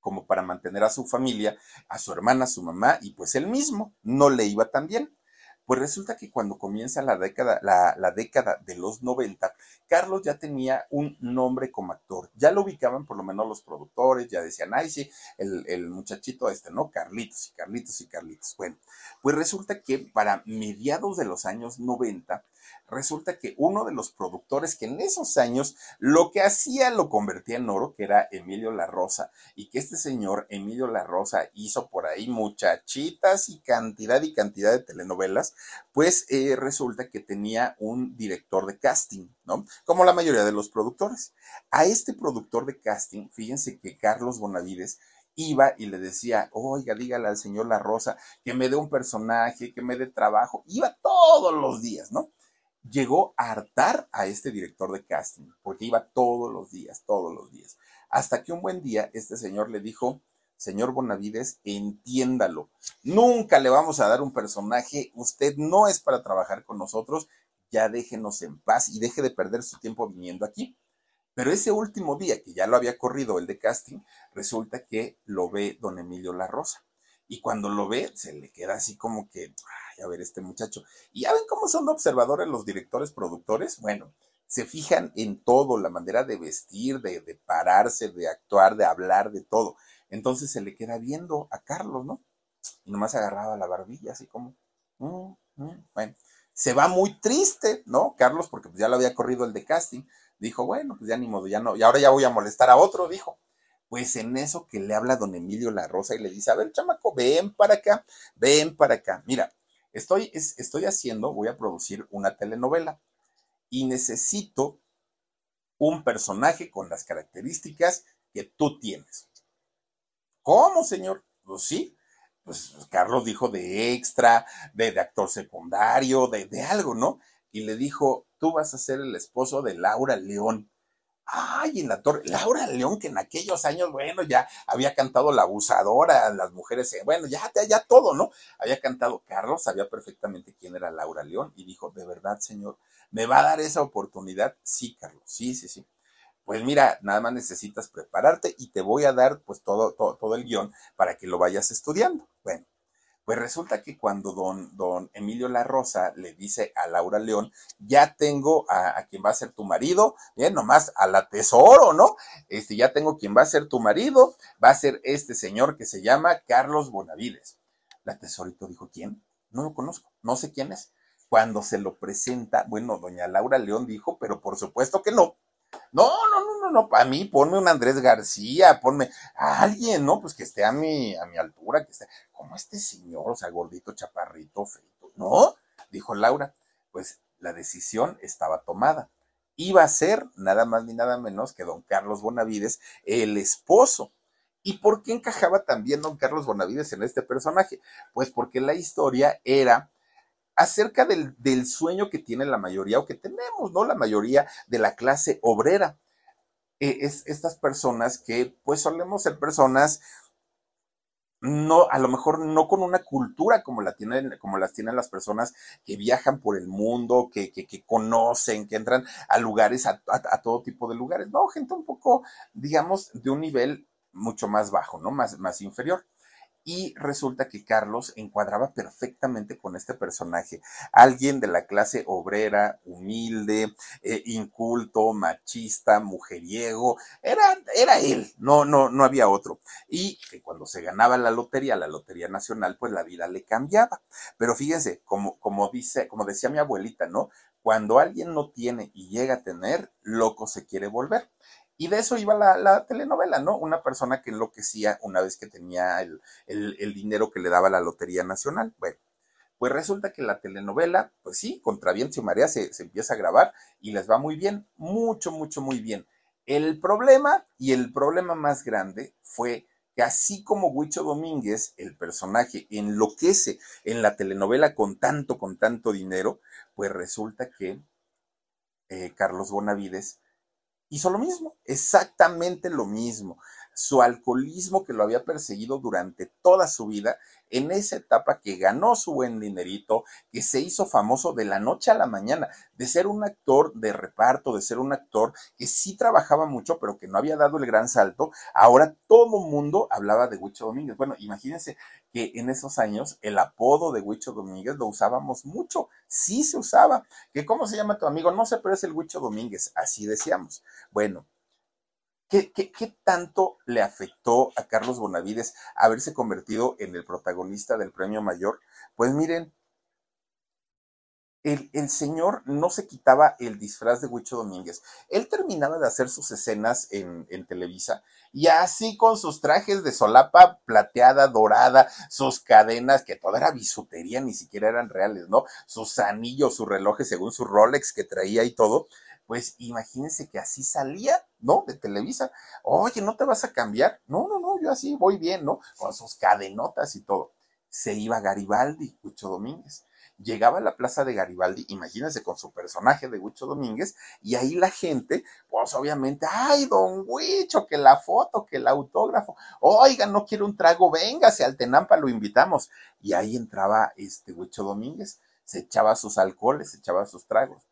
Como para mantener a su familia, a su hermana, a su mamá y pues él mismo. No le iba tan bien. Pues resulta que cuando comienza la década, la, década de los 90, Carlos ya tenía un nombre como actor. Ya lo ubicaban por lo menos los productores, ya decían, ay, sí, el, el muchachito este, ¿no? Carlitos y Carlitos y Carlitos. Bueno, pues resulta que para mediados de los años 90, resulta que uno de los productores que en esos años lo que hacía lo convertía en oro, que era Emilio La Rosa, y que este señor Emilio La Rosa hizo por ahí muchachitas y cantidad y cantidad de telenovelas, pues eh, resulta que tenía un director de casting, ¿no? Como la mayoría de los productores. A este productor de casting, fíjense que Carlos Bonavides iba y le decía, oiga, dígale al señor La Rosa que me dé un personaje, que me dé trabajo. Iba todos los días, ¿no? Llegó a hartar a este director de casting, porque iba todos los días, todos los días. Hasta que un buen día este señor le dijo, señor Bonavides, entiéndalo, nunca le vamos a dar un personaje, usted no es para trabajar con nosotros, ya déjenos en paz y deje de perder su tiempo viniendo aquí. Pero ese último día que ya lo había corrido el de casting, resulta que lo ve don Emilio La Rosa. Y cuando lo ve, se le queda así como que, a ver este muchacho. Y ya ven cómo son observadores los directores productores. Bueno, se fijan en todo, la manera de vestir, de, pararse, de actuar, de hablar, de todo. Entonces se le queda viendo a Carlos, ¿no? Y nomás agarraba la barbilla, así como, mm, mm". bueno, se va muy triste, ¿no? Carlos, porque ya lo había corrido el de casting. dijo, bueno, pues ya ni modo, ya no, y ahora ya voy a molestar a otro, dijo. Pues en eso que le habla don Emilio La Rosa y le dice, a ver, chamaco, ven para acá, ven para acá. Mira, estoy, estoy haciendo, voy a producir una telenovela y necesito un personaje con las características que tú tienes. ¿Cómo, señor? Pues sí, pues Carlos dijo de extra, de, actor secundario, de, de, algo, ¿no? Y le dijo, tú vas a ser el esposo de Laura León. Ay, en la torre, Laura León, que en aquellos años, bueno, ya había cantado La Abusadora, las mujeres, eh, bueno, ya, ya todo, ¿no? Había cantado Carlos, sabía perfectamente quién era Laura León y dijo, de verdad, señor, ¿me va a dar esa oportunidad? Sí, Carlos, sí, sí, sí pues mira, nada más necesitas prepararte y te voy a dar pues todo, todo, el guion para que lo vayas estudiando. Bueno, pues resulta que cuando don, don Emilio La Rosa le dice a Laura León, ya tengo a, quien va a ser tu marido, bien, nomás a la tesoro, ¿no? Este, ya tengo quien va a ser tu marido, va a ser este señor que se llama Carlos Bonavides. La tesorito dijo, ¿quién? No lo conozco, no sé quién es. Cuando se lo presenta, bueno, doña Laura León dijo, pero por supuesto que no, no, no, no, no, no, para mí ponme un Andrés García, ponme a alguien, ¿no? Pues que esté a mi, a mi altura, que esté, como este señor, o sea, gordito, chaparrito, feito, ¿no? Dijo Laura. Pues la decisión estaba tomada. Iba a ser nada más ni nada menos que don Carlos Bonavides, el esposo. ¿Y por qué encajaba también don Carlos Bonavides en este personaje? Pues porque la historia era acerca del, sueño que tiene la mayoría o que tenemos, ¿no? La mayoría de la clase obrera. E, es estas personas que pues solemos ser personas no, a lo mejor no con una cultura como la tienen, como las tienen las personas que viajan por el mundo, que, que, conocen, que entran a lugares, a, todo tipo de lugares. No, gente un poco, digamos, de un nivel mucho más bajo, ¿no? Más, más inferior y resulta que Carlos encuadraba perfectamente con este personaje, alguien de la clase obrera, humilde, eh, inculto, machista, mujeriego, era, era él, no, no, no había otro. Y que cuando se ganaba la lotería, la lotería nacional, pues la vida le cambiaba. Pero fíjense, como, como dice, como decía mi abuelita, ¿no? Cuando alguien no tiene y llega a tener, loco se quiere volver. Y de eso iba la, telenovela, ¿no? Una persona que enloquecía una vez que tenía el, dinero que le daba la Lotería Nacional. Bueno, pues resulta que la telenovela, pues sí, contra viento y marea se, se empieza a grabar y les va muy bien, mucho, mucho, muy bien. El problema, y el problema más grande, fue que así como Huicho Domínguez, el personaje, enloquece en la telenovela con tanto, con tanto dinero, pues resulta que eh, Carlos Bonavides hizo lo mismo, exactamente lo mismo. Su alcoholismo que lo había perseguido durante toda su vida, en esa etapa que ganó su buen dinerito, que se hizo famoso de la noche a la mañana, de ser un actor de reparto, de ser un actor que sí trabajaba mucho, pero que no había dado el gran salto, ahora todo mundo hablaba de Huicho Domínguez. Bueno, imagínense que en esos años el apodo de Huicho Domínguez lo usábamos mucho, sí se usaba. ¿Que ¿Cómo se llama tu amigo? No sé, pero es el Huicho Domínguez, así decíamos. Bueno, ¿Qué, ¿Qué, qué, tanto le afectó a Carlos Bonavides haberse convertido en el protagonista del premio mayor? Pues miren, el, señor no se quitaba el disfraz de Huicho Domínguez. Él terminaba de hacer sus escenas en, en, Televisa y así con sus trajes de solapa plateada, dorada, sus cadenas, que toda era bisutería, ni siquiera eran reales, ¿no? Sus anillos, sus relojes según su Rolex que traía y todo. Pues imagínense que así salía, ¿no? De Televisa. Oye, ¿no te vas a cambiar? No, no, no, yo así voy bien, ¿no? Con sus cadenotas y todo. Se iba Garibaldi, Huicho Domínguez llegaba a la plaza de Garibaldi, imagínense con su personaje de Huicho Domínguez, y ahí la gente, pues obviamente, ay, don Huicho, que la foto, que el autógrafo, oiga, no quiere un trago, véngase al Tenampa, lo invitamos. Y ahí entraba este Huicho Domínguez, se echaba sus alcoholes, se echaba sus tragos.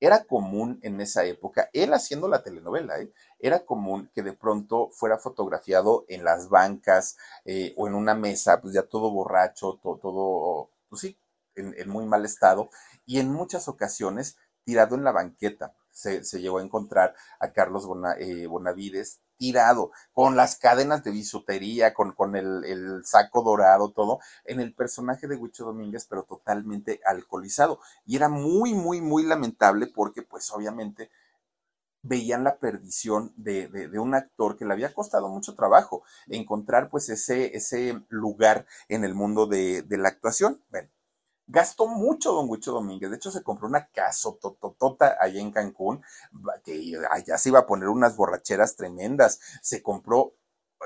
Era común en esa época, él haciendo la telenovela, ¿eh? era común que de pronto fuera fotografiado en las bancas eh, o en una mesa, pues ya todo borracho, todo, todo pues sí, en, muy mal estado y en muchas ocasiones tirado en la banqueta. Se, se llegó a encontrar a Carlos eh, Bonavides tirado, con las cadenas de bisutería, con, con el, el, saco dorado, todo, en el personaje de Huicho Domínguez, pero totalmente alcoholizado. Y era muy, muy, muy lamentable porque, pues, obviamente, veían la perdición de, de, un actor que le había costado mucho trabajo encontrar pues ese, ese lugar en el mundo de, de la actuación. Bueno, gastó mucho don Huicho Domínguez. De hecho, se compró una casa tototota allá en Cancún, que allá se iba a poner unas borracheras tremendas. Se compró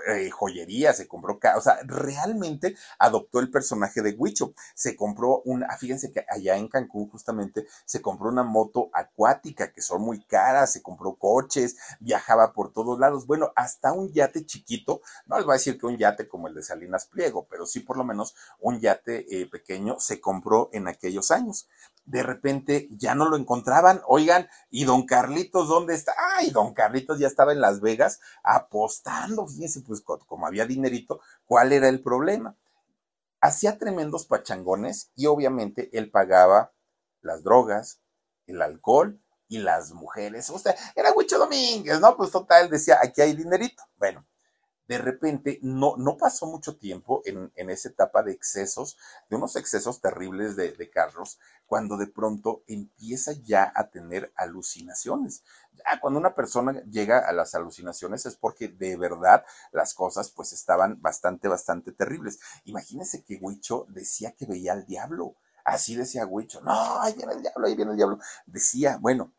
eh, joyería, se compró, o sea, realmente adoptó el personaje de Huicho. Se compró una, ah, fíjense que allá en Cancún justamente se compró una moto acuática que son muy caras, se compró coches, viajaba por todos lados, bueno, hasta un yate chiquito, no les voy a decir que un yate como el de Salinas Pliego, pero sí por lo menos un yate eh, pequeño se compró en aquellos años de repente ya no lo encontraban. Oigan, ¿y don Carlitos dónde está? Ay, don Carlitos ya estaba en Las Vegas apostando. Fíjense, pues como había dinerito, ¿cuál era el problema? Hacía tremendos pachangones y obviamente él pagaba las drogas, el alcohol y las mujeres. O sea, era Huicho Domínguez, ¿no? Pues total, decía, aquí hay dinerito. Bueno, de repente no, no pasó mucho tiempo en, en, esa etapa de excesos, de unos excesos terribles de, de, Carlos, cuando de pronto empieza ya a tener alucinaciones. Ya cuando una persona llega a las alucinaciones es porque de verdad las cosas pues estaban bastante, bastante terribles. Imagínense que Huicho decía que veía al diablo. Así decía Huicho. No, ahí viene el diablo, ahí viene el diablo. Decía, bueno,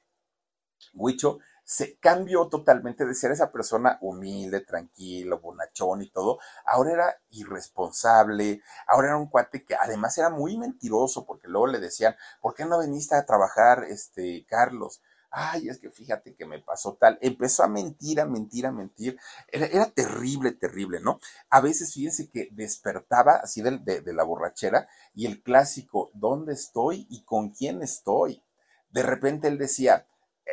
Huicho se cambió totalmente de ser esa persona humilde, tranquilo, bonachón y todo. Ahora era irresponsable, ahora era un cuate que además era muy mentiroso, porque luego le decían, ¿por qué no viniste a trabajar, este, Carlos? Ay, es que fíjate que me pasó tal. Empezó a mentir, a mentir, a mentir. Era, terrible, terrible, ¿no? A veces, fíjense que despertaba así de, de la borrachera y el clásico, ¿dónde estoy y con quién estoy? De repente él decía,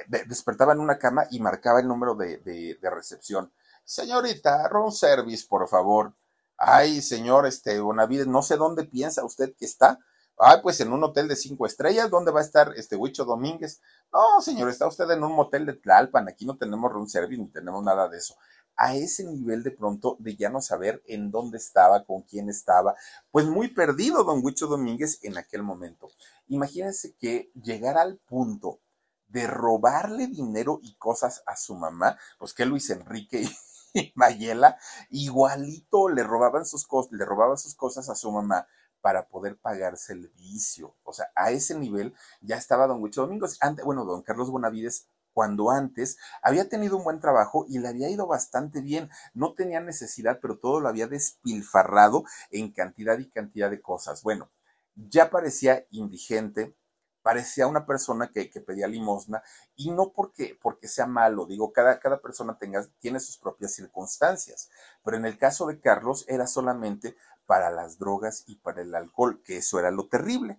despertaba en una cama y marcaba el número de, recepción. Señorita, room service, por favor. Ay, señor, este, Bonavides, no sé dónde piensa usted que está. Ay, pues en un hotel de cinco estrellas, ¿dónde va a estar este Huicho Domínguez? No, señor, está usted en un motel de Tlalpan, aquí no tenemos room service ni tenemos nada de eso. A ese nivel de pronto de ya no saber en dónde estaba, con quién estaba, pues muy perdido don Huicho Domínguez en aquel momento. Imagínense que llegar al punto de robarle dinero y cosas a su mamá, pues que Luis Enrique *laughs* y Mayela igualito le robaban sus cosas, le robaban sus cosas a su mamá para poder pagarse el vicio. O sea, a ese nivel ya estaba don Huicho Domingos. Bueno, don Carlos Bonavides cuando antes había tenido un buen trabajo y le había ido bastante bien. No tenía necesidad, pero todo lo había despilfarrado en cantidad y cantidad de cosas. Bueno, ya parecía indigente, parecía una persona que, que, pedía limosna y no porque, porque sea malo, digo, cada, cada persona tenga, tiene sus propias circunstancias, pero en el caso de Carlos era solamente para las drogas y para el alcohol, que eso era lo terrible.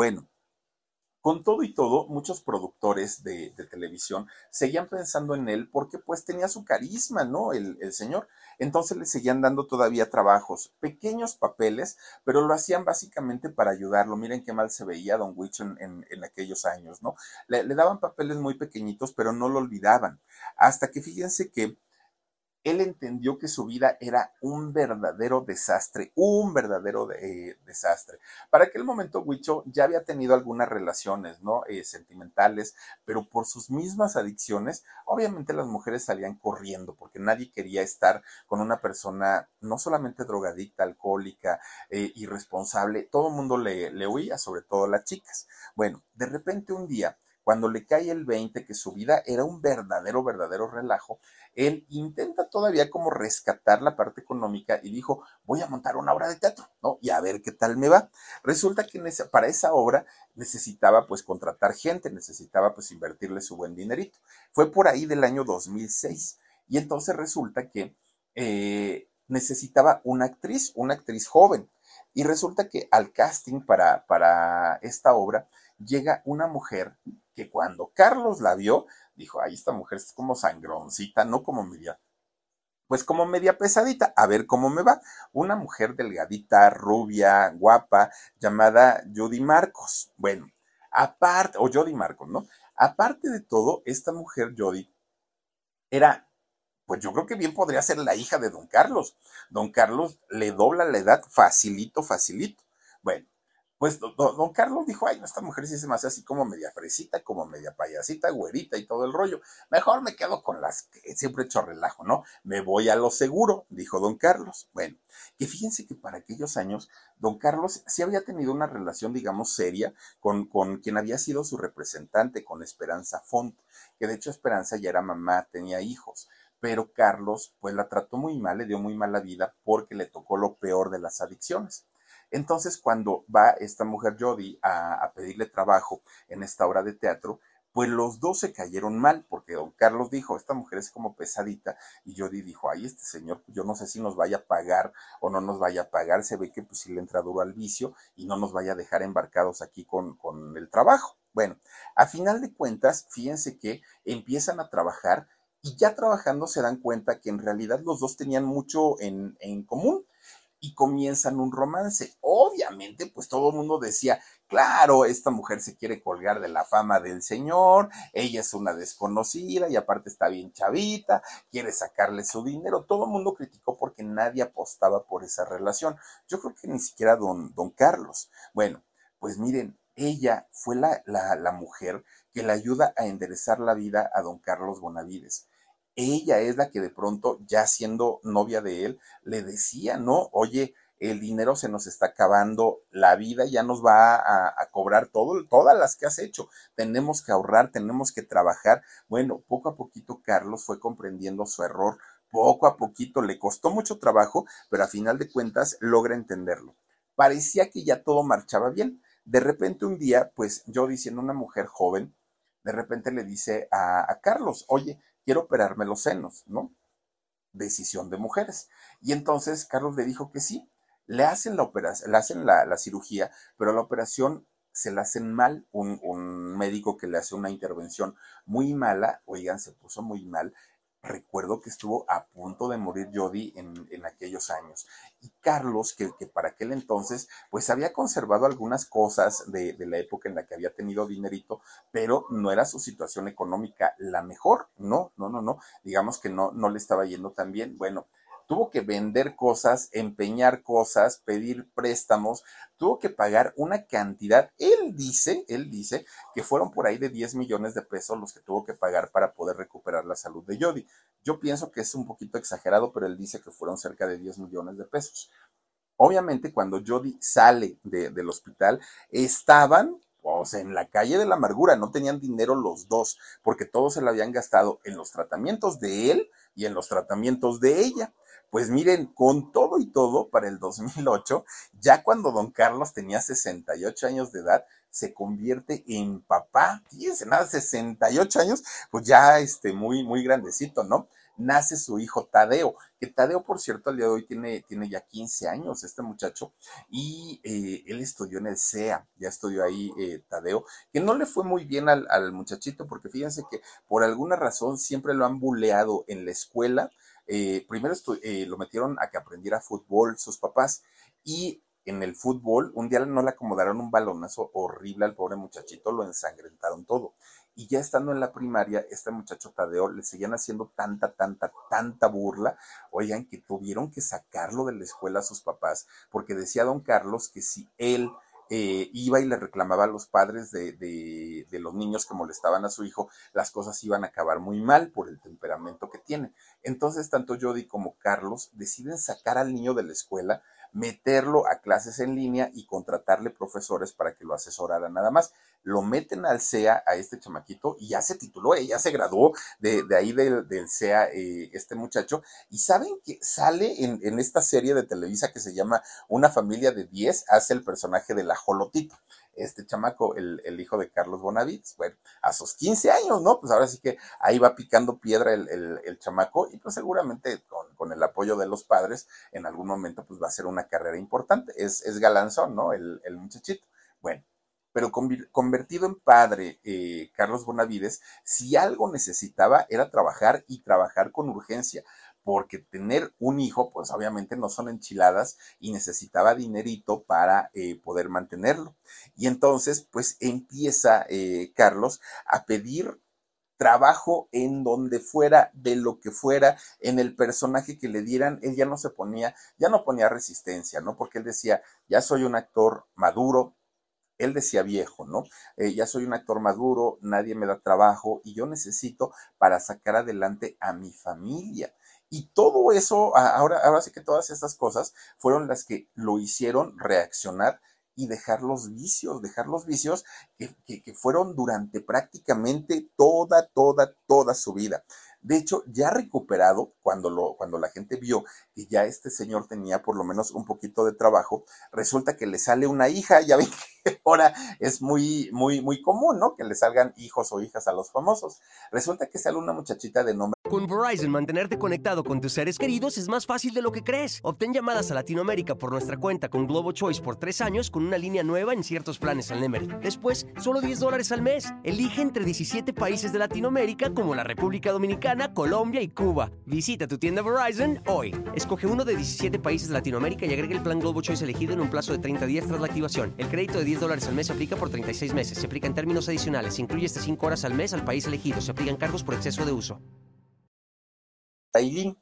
Bueno, con todo y todo, muchos productores de, televisión seguían pensando en él porque pues tenía su carisma, ¿no? El, señor. Entonces le seguían dando todavía trabajos, pequeños papeles, pero lo hacían básicamente para ayudarlo. Miren qué mal se veía Don Witch en, aquellos años, ¿no? Le, le daban papeles muy pequeñitos, pero no lo olvidaban. Hasta que fíjense que él entendió que su vida era un verdadero desastre, un verdadero eh, desastre. Para aquel momento, Huicho ya había tenido algunas relaciones, ¿no? Eh, sentimentales, pero por sus mismas adicciones, obviamente las mujeres salían corriendo porque nadie quería estar con una persona no solamente drogadicta, alcohólica, eh, irresponsable, todo el mundo le, le huía, sobre todo las chicas. Bueno, de repente un día, cuando le cae el 20 que su vida era un verdadero, verdadero relajo, él intenta todavía como rescatar la parte económica y dijo, voy a montar una obra de teatro, ¿no? Y a ver qué tal me va. Resulta que para esa obra necesitaba pues contratar gente, necesitaba pues invertirle su buen dinerito. Fue por ahí del año 2006 y entonces resulta que eh, necesitaba una actriz, una actriz joven. Y resulta que al casting para, para esta obra llega una mujer que cuando Carlos la vio, dijo, ay, esta mujer es como sangroncita, no como media, pues como media pesadita, a ver cómo me va. Una mujer delgadita, rubia, guapa, llamada Judy Marcos. Bueno, aparte, o Jody Marcos, ¿no? Aparte de todo, esta mujer, Jody, era pues yo creo que bien podría ser la hija de don Carlos. Don Carlos le dobla la edad facilito, facilito. Bueno, pues don, Carlos dijo, ay, esta mujer sí se me hace así como media fresita, como media payasita, güerita y todo el rollo. Mejor me quedo con las que siempre hecho relajo, ¿no? Me voy a lo seguro, dijo don Carlos. Bueno, que fíjense que para aquellos años, don Carlos sí había tenido una relación, digamos, seria con, con quien había sido su representante, con Esperanza Font, que de hecho Esperanza ya era mamá, tenía hijos pero Carlos pues la trató muy mal, le dio muy mala vida porque le tocó lo peor de las adicciones. Entonces, cuando va esta mujer Jody a, pedirle trabajo en esta obra de teatro, pues los dos se cayeron mal, porque don Carlos dijo, esta mujer es como pesadita, y Jody dijo, ay, este señor, yo no sé si nos vaya a pagar o no nos vaya a pagar, se ve que pues sí le entra duro al vicio y no nos vaya a dejar embarcados aquí con, con el trabajo. Bueno, a final de cuentas, fíjense que empiezan a trabajar y ya trabajando se dan cuenta que en realidad los dos tenían mucho en, en común y comienzan un romance. Obviamente, pues todo el mundo decía, claro, esta mujer se quiere colgar de la fama del señor, ella es una desconocida y aparte está bien chavita, quiere sacarle su dinero. Todo el mundo criticó porque nadie apostaba por esa relación. Yo creo que ni siquiera don, don Carlos. Bueno, pues miren, ella fue la, la, la mujer que le ayuda a enderezar la vida a don Carlos Bonavides ella es la que de pronto, ya siendo novia de él, le decía, ¿no? Oye, el dinero se nos está acabando, la vida ya nos va a, cobrar todo, todas las que has hecho. Tenemos que ahorrar, tenemos que trabajar. Bueno, poco a poquito Carlos fue comprendiendo su error, poco a poquito le costó mucho trabajo, pero a final de cuentas logra entenderlo. Parecía que ya todo marchaba bien. De repente un día, pues yo diciendo una mujer joven, de repente le dice a, a Carlos, oye, quiero operarme los senos, ¿no? Decisión de mujeres. Y entonces Carlos le dijo que sí, le hacen la operación, le hacen la, cirugía, pero la operación se la hacen mal, un, un, médico que le hace una intervención muy mala, oigan, se puso muy mal, recuerdo que estuvo a punto de morir Jody en, en aquellos años. Y Carlos, que, para aquel entonces, pues había conservado algunas cosas de, de, la época en la que había tenido dinerito, pero no era su situación económica la mejor. No, no, no, no. Digamos que no, no le estaba yendo tan bien. Bueno, tuvo que vender cosas, empeñar cosas, pedir préstamos, tuvo que pagar una cantidad. Él dice, él dice que fueron por ahí de 10 millones de pesos los que tuvo que pagar para poder recuperar la salud de Jody. Yo pienso que es un poquito exagerado, pero él dice que fueron cerca de 10 millones de pesos. Obviamente, cuando Jody sale del hospital, estaban sea, en la calle de la amargura, no tenían dinero los dos, porque todos se lo habían gastado en los tratamientos de él y en los tratamientos de ella. Pues miren, con todo y todo, para el 2008, ya cuando don Carlos tenía 68 años de edad, se convierte en papá. Fíjense, nada, 68 años, pues ya este, muy, muy grandecito, ¿no? Nace su hijo Tadeo, que Tadeo, por cierto, al día de hoy tiene, tiene ya 15 años, este muchacho, y eh, él estudió en el CEA, ya estudió ahí eh, Tadeo, que no le fue muy bien al, al muchachito, porque fíjense que por alguna razón siempre lo han buleado en la escuela, eh, primero eh, lo metieron a que aprendiera fútbol sus papás y en el fútbol un día no le acomodaron un balonazo horrible al pobre muchachito, lo ensangrentaron todo. Y ya estando en la primaria, este muchacho Tadeo le seguían haciendo tanta, tanta, tanta burla, oigan, que tuvieron que sacarlo de la escuela a sus papás, porque decía don Carlos que si él eh, iba y le reclamaba a los padres de, de, de, los niños que molestaban a su hijo, las cosas iban a acabar muy mal por el temperamento que tiene. Entonces, tanto Jody como Carlos deciden sacar al niño de la escuela, meterlo a clases en línea y contratarle profesores para que lo asesoraran nada más lo meten al CEA a este chamaquito y ya se tituló, eh, ya se graduó de, de ahí del, del CEA eh, este muchacho. Y saben que sale en, en, esta serie de Televisa que se llama Una familia de 10, hace el personaje del ajolotito. Este chamaco, el, hijo de Carlos Bonavides, bueno, a sus 15 años, ¿no? Pues ahora sí que ahí va picando piedra el, chamaco y pues seguramente con, el apoyo de los padres en algún momento pues va a ser una carrera importante. Es, es galanzón, ¿no? El, muchachito. Bueno, pero convertido en padre, eh, Carlos Bonavides, si algo necesitaba era trabajar y trabajar con urgencia, porque tener un hijo, pues obviamente no son enchiladas y necesitaba dinerito para eh, poder mantenerlo. Y entonces, pues empieza eh, Carlos a pedir trabajo en donde fuera, de lo que fuera, en el personaje que le dieran, él ya no se ponía, ya no ponía resistencia, ¿no? Porque él decía, ya soy un actor maduro, él decía viejo, ¿no? Eh, ya soy un actor maduro, nadie me da trabajo y yo necesito para sacar adelante a mi familia. Y todo eso, ahora, ahora sí que todas estas cosas fueron las que lo hicieron reaccionar y dejar los vicios, dejar los vicios que, que, fueron durante prácticamente toda, toda, toda su vida. De hecho, ya recuperado, cuando, lo, cuando la gente vio que ya este señor tenía por lo menos un poquito de trabajo, resulta que le sale una hija, ya ven que *laughs* ahora es muy, muy, muy común, ¿no? Que le salgan hijos o hijas a los famosos. Resulta que sale una muchachita de nombre con Verizon, mantenerte conectado con tus seres queridos es más fácil de lo que crees. Obtén llamadas a Latinoamérica por nuestra cuenta con Globo Choice por tres años con una línea nueva en ciertos planes al Nemery. Después, solo 10 dólares al mes. Elige entre 17 países de Latinoamérica como la República Dominicana, Colombia y Cuba. Visita tu tienda Verizon hoy. Escoge uno de 17 países de Latinoamérica y agrega el plan Globo Choice elegido en un plazo de 30 días tras la activación. El crédito de 10 dólares al mes se aplica por 36 meses. Se aplica en términos adicionales. Se incluye hasta 5 horas al mes al país elegido. Se aplican cargos por exceso de uso. Aileen.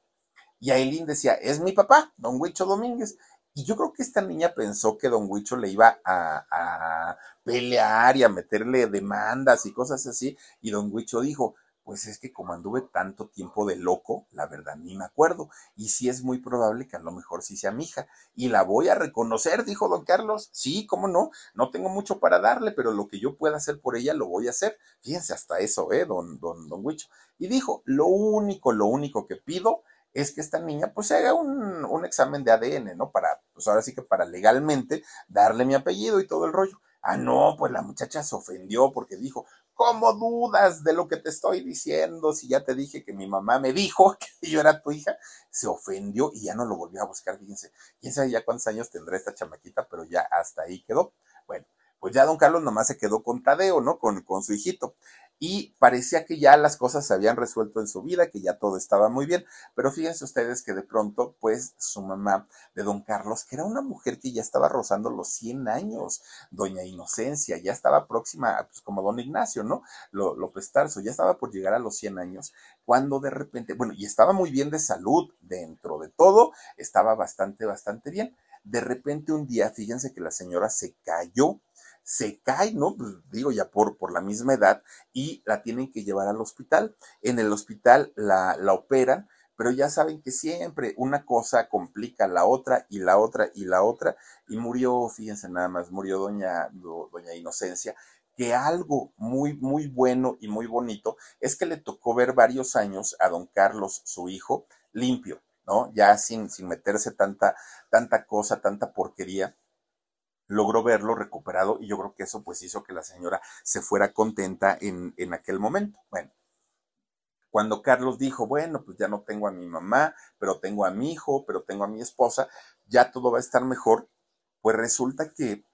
Y Aileen decía, es mi papá, don Huicho Domínguez. Y yo creo que esta niña pensó que don Huicho le iba a, a, pelear y a meterle demandas y cosas así. Y don Huicho dijo, pues es que como anduve tanto tiempo de loco, la verdad ni me acuerdo. Y sí es muy probable que a lo mejor sí sea mi hija. Y la voy a reconocer, dijo don Carlos. Sí, cómo no, no tengo mucho para darle, pero lo que yo pueda hacer por ella lo voy a hacer. Fíjense hasta eso, ¿eh? Don, don, don Huicho. Y dijo, lo único, lo único que pido es que esta niña pues se haga un, un examen de ADN, ¿no? Para, pues ahora sí que para legalmente darle mi apellido y todo el rollo. Ah, no, pues la muchacha se ofendió porque dijo, ¿cómo dudas de lo que te estoy diciendo? Si ya te dije que mi mamá me dijo *laughs* que yo era tu hija, se ofendió y ya no lo volvió a buscar, fíjense. Quién sabe ya cuántos años tendrá esta chamaquita, pero ya hasta ahí quedó. Bueno, pues ya don Carlos nomás se quedó con Tadeo, ¿no? Con, con su hijito y parecía que ya las cosas se habían resuelto en su vida, que ya todo estaba muy bien, pero fíjense ustedes que de pronto, pues su mamá de don Carlos, que era una mujer que ya estaba rozando los 100 años, doña Inocencia, ya estaba próxima, pues como don Ignacio, ¿no? López Tarso, ya estaba por llegar a los 100 años, cuando de repente, bueno, y estaba muy bien de salud, dentro de todo, estaba bastante, bastante bien. De repente un día, fíjense que la señora se cayó se cae, ¿no? Pues digo ya por, por la misma edad y la tienen que llevar al hospital. En el hospital la, la operan, pero ya saben que siempre una cosa complica la otra y la otra y la otra y murió, fíjense nada más, murió doña, doña Inocencia que algo muy, muy bueno y muy bonito es que le tocó ver varios años a don Carlos, su hijo, limpio, ¿no? Ya sin, sin meterse tanta, tanta cosa, tanta porquería logró verlo recuperado y yo creo que eso pues hizo que la señora se fuera contenta en, en aquel momento. Bueno, cuando Carlos dijo, bueno, pues ya no tengo a mi mamá, pero tengo a mi hijo, pero tengo a mi esposa, ya todo va a estar mejor, pues resulta que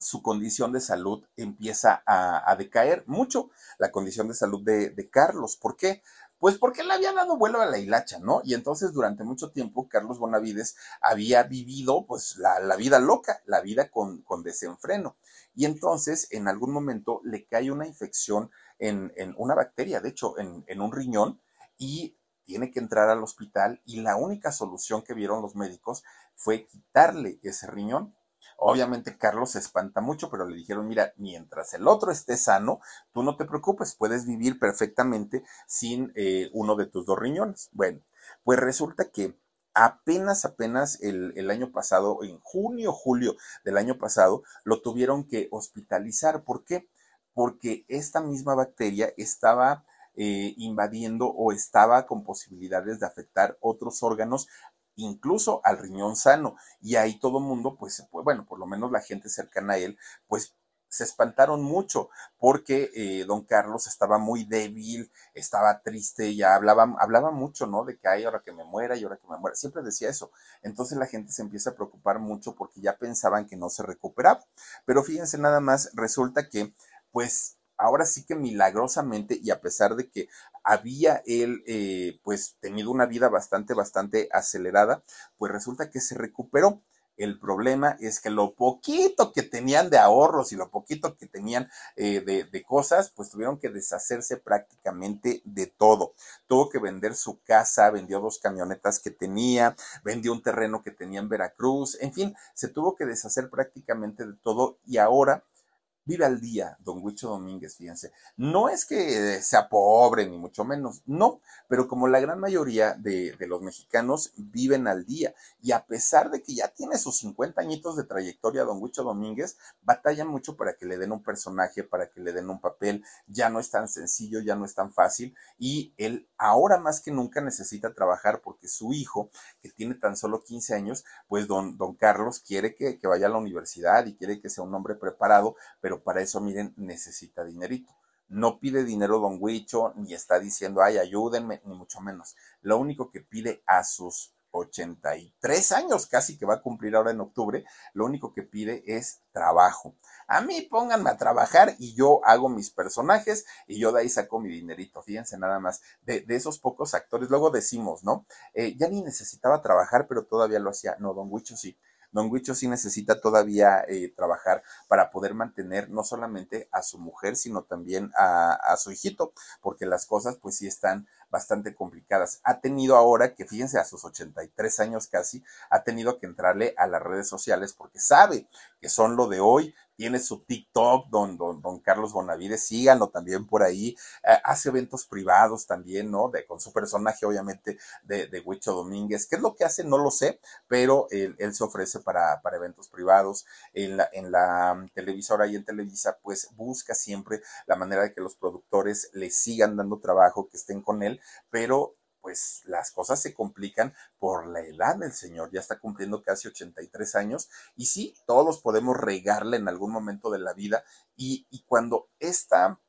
su condición de salud empieza a, a decaer mucho, la condición de salud de, de Carlos. ¿Por qué? Pues porque él había dado vuelo a la hilacha, ¿no? Y entonces durante mucho tiempo Carlos Bonavides había vivido pues la, la vida loca, la vida con, con, desenfreno. Y entonces en algún momento le cae una infección en, en una bacteria, de hecho en, en un riñón, y tiene que entrar al hospital y la única solución que vieron los médicos fue quitarle ese riñón Obviamente Carlos se espanta mucho, pero le dijeron, mira, mientras el otro esté sano, tú no te preocupes, puedes vivir perfectamente sin eh, uno de tus dos riñones. Bueno, pues resulta que apenas, apenas el, año pasado, en junio, julio del año pasado, lo tuvieron que hospitalizar. ¿Por qué? Porque esta misma bacteria estaba eh, invadiendo o estaba con posibilidades de afectar otros órganos incluso al riñón sano. Y ahí todo mundo, pues, bueno, por lo menos la gente cercana a él, pues se espantaron mucho porque eh, don Carlos estaba muy débil, estaba triste, ya hablaba, hablaba mucho, ¿no? De que hay ahora que me muera y ahora que me muera, siempre decía eso. Entonces la gente se empieza a preocupar mucho porque ya pensaban que no se recuperaba. Pero fíjense nada más, resulta que, pues, ahora sí que milagrosamente y a pesar de que había él eh, pues tenido una vida bastante, bastante acelerada, pues resulta que se recuperó. El problema es que lo poquito que tenían de ahorros y lo poquito que tenían eh, de, de, cosas, pues tuvieron que deshacerse prácticamente de todo. Tuvo que vender su casa, vendió dos camionetas que tenía, vendió un terreno que tenía en Veracruz, en fin, se tuvo que deshacer prácticamente de todo y ahora vive al día, don Huicho Domínguez, fíjense. No es que sea pobre, ni mucho menos, no, pero como la gran mayoría de, de, los mexicanos viven al día, y a pesar de que ya tiene sus 50 añitos de trayectoria, don Huicho Domínguez, batalla mucho para que le den un personaje, para que le den un papel, ya no es tan sencillo, ya no es tan fácil, y él ahora más que nunca necesita trabajar porque su hijo, que tiene tan solo 15 años, pues don, don Carlos quiere que, que vaya a la universidad y quiere que sea un hombre preparado, pero para eso, miren, necesita dinerito. No pide dinero don Huicho, ni está diciendo, ay, ayúdenme, ni mucho menos. Lo único que pide a sus 83 años, casi que va a cumplir ahora en octubre, lo único que pide es trabajo. A mí pónganme a trabajar y yo hago mis personajes y yo de ahí saco mi dinerito. Fíjense nada más, de, esos pocos actores. Luego decimos, ¿no? Eh, ya ni necesitaba trabajar, pero todavía lo hacía. No, don Huicho sí. Don Huicho sí necesita todavía eh, trabajar para poder mantener no solamente a su mujer, sino también a, a, su hijito, porque las cosas pues sí están bastante complicadas. Ha tenido ahora, que fíjense, a sus 83 años casi, ha tenido que entrarle a las redes sociales porque sabe que son lo de hoy, tiene su TikTok, don, don, Carlos Bonavides, síganlo también por ahí, eh, hace eventos privados también, ¿no? De, con su personaje, obviamente, de, de Huicho Domínguez. ¿Qué es lo que hace? No lo sé, pero él, él se ofrece para, para, eventos privados. En la, en la televisora y en Televisa, pues busca siempre la manera de que los productores le sigan dando trabajo, que estén con él, pero pues las cosas se complican por la edad del señor, ya está cumpliendo casi 83 años y sí, todos podemos regarle en algún momento de la vida y, cuando esta,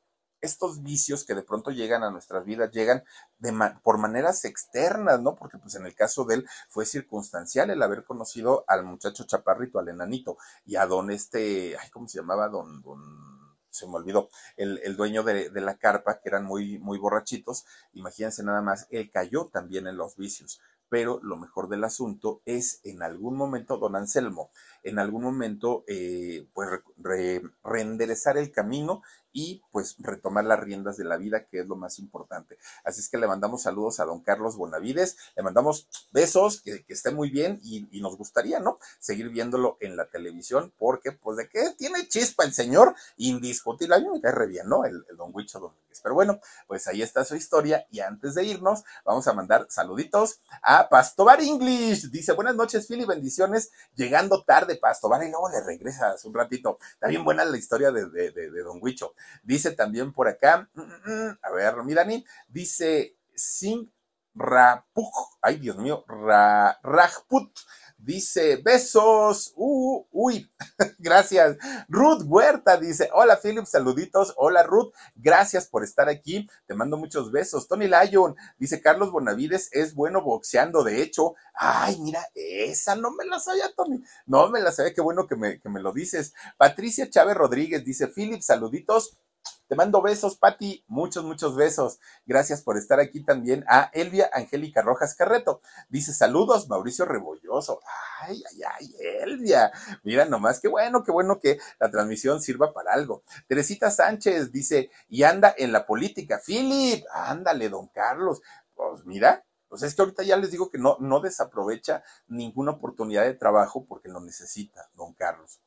estos vicios que de pronto llegan a nuestras vidas llegan de por maneras externas, ¿no? Porque pues en el caso de él fue circunstancial el haber conocido al muchacho chaparrito, al enanito y a don este, ay, ¿cómo se llamaba? Don, don se me olvidó, el, el dueño de, de, la carpa, que eran muy, muy borrachitos, imagínense nada más, él cayó también en los vicios. Pero lo mejor del asunto es en algún momento, don Anselmo, en algún momento, eh, pues re, reenderezar el camino y pues retomar las riendas de la vida, que es lo más importante. Así es que le mandamos saludos a don Carlos Bonavides, le mandamos besos, que, esté muy bien y, y, nos gustaría, ¿no? Seguir viéndolo en la televisión, porque pues de qué tiene chispa el señor, indiscutible, a mí me cae re bien, ¿no? El, el don Huicho Domínguez. Pero bueno, pues ahí está su historia y antes de irnos, vamos a mandar saluditos a Pastobar English. Dice, buenas noches, Philly, bendiciones, llegando tarde, Pastobar, y luego le regresas un ratito. Está bien buena la historia de, de, de, de don Huicho. Dice también por acá, mm, mm, a ver, mi Dani, dice Singh Rapuk, ay Dios mío, Ra, Rajput, dice besos, uh, uy, *laughs* gracias. Ruth Huerta dice, hola Philip, saluditos, hola Ruth, gracias por estar aquí, te mando muchos besos. Tony Lyon dice, Carlos Bonavides es bueno boxeando, de hecho, ay, mira, esa no me la sabía, Tony, no me la sabía, qué bueno que me, que me lo dices. Patricia Chávez Rodríguez dice, Philip, saluditos, te mando besos, Pati, muchos, muchos besos. Gracias por estar aquí también a Elvia Angélica Rojas Carreto. Dice saludos, Mauricio Rebolloso. Ay, ay, ay, Elvia. Mira nomás, qué bueno, qué bueno que la transmisión sirva para algo. Teresita Sánchez dice, y anda en la política. Philip, ándale, don Carlos. Pues mira, pues es que ahorita ya les digo que no, no desaprovecha ninguna oportunidad de trabajo porque lo necesita, don Carlos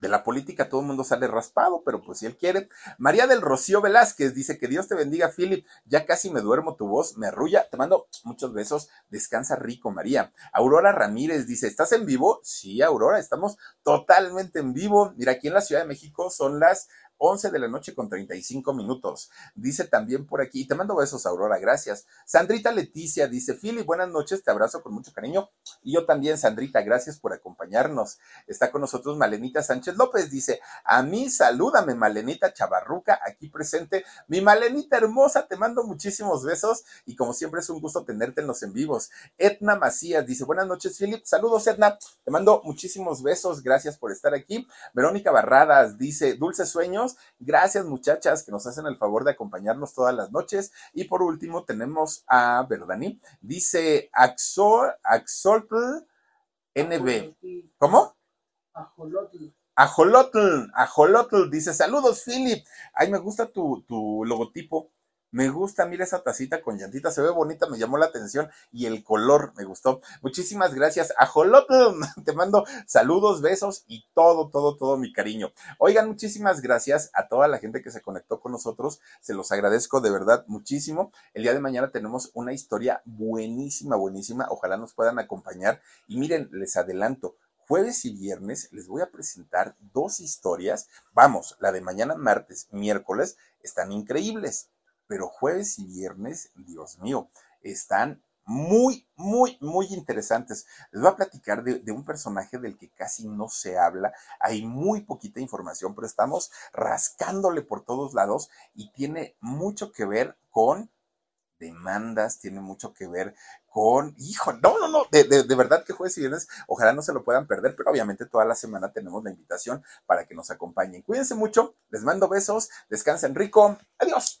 de la política todo el mundo sale raspado, pero pues si él quiere. María del Rocío Velázquez dice que Dios te bendiga, Philip. Ya casi me duermo, tu voz me arrulla. Te mando muchos besos. Descansa rico, María. Aurora Ramírez dice, ¿estás en vivo? Sí, Aurora, estamos totalmente en vivo. Mira, aquí en la Ciudad de México son las 11 de la noche con 35 minutos. Dice también por aquí, te mando besos, Aurora, gracias. Sandrita Leticia dice, Philly, buenas noches, te abrazo con mucho cariño. Y yo también, Sandrita, gracias por acompañarnos. Está con nosotros Malenita Sánchez López, dice, a mí salúdame, Malenita Chavarruca, aquí presente. Mi Malenita hermosa, te mando muchísimos besos y como siempre es un gusto tenerte en los en vivos. Etna Macías dice, buenas noches, Philip. Saludos, Etna. Te mando muchísimos besos, gracias por estar aquí. Verónica Barradas dice, dulces sueños. Gracias, muchachas, que nos hacen el favor de acompañarnos todas las noches. Y por último, tenemos a Verdani. Dice Axol, Axoltl NB. ¿Cómo? Ajolotl. Ajolotl, Ajolotl, dice, saludos, Philip. Ay, me gusta tu, tu logotipo. Me gusta, mira esa tacita con llantita, se ve bonita, me llamó la atención y el color me gustó. Muchísimas gracias. Ajolotl, *laughs* te mando saludos, besos y todo, todo, todo mi cariño. Oigan, muchísimas gracias a toda la gente que se conectó con nosotros. Se los agradezco de verdad muchísimo. El día de mañana tenemos una historia buenísima, buenísima. Ojalá nos puedan acompañar. Y miren, les adelanto, jueves y viernes les voy a presentar dos historias. Vamos, la de mañana martes, miércoles, están increíbles pero jueves y viernes, Dios mío, están muy, muy, muy interesantes. Les voy a platicar de, un personaje del que casi no se habla. Hay muy poquita información, pero estamos rascándole por todos lados y tiene mucho que ver con demandas, tiene mucho que ver con, hijo, no, no, no, de, de, verdad que jueves y viernes, ojalá no se lo puedan perder, pero obviamente toda la semana tenemos la invitación para que nos acompañen. Cuídense mucho, les mando besos, descansen rico, adiós.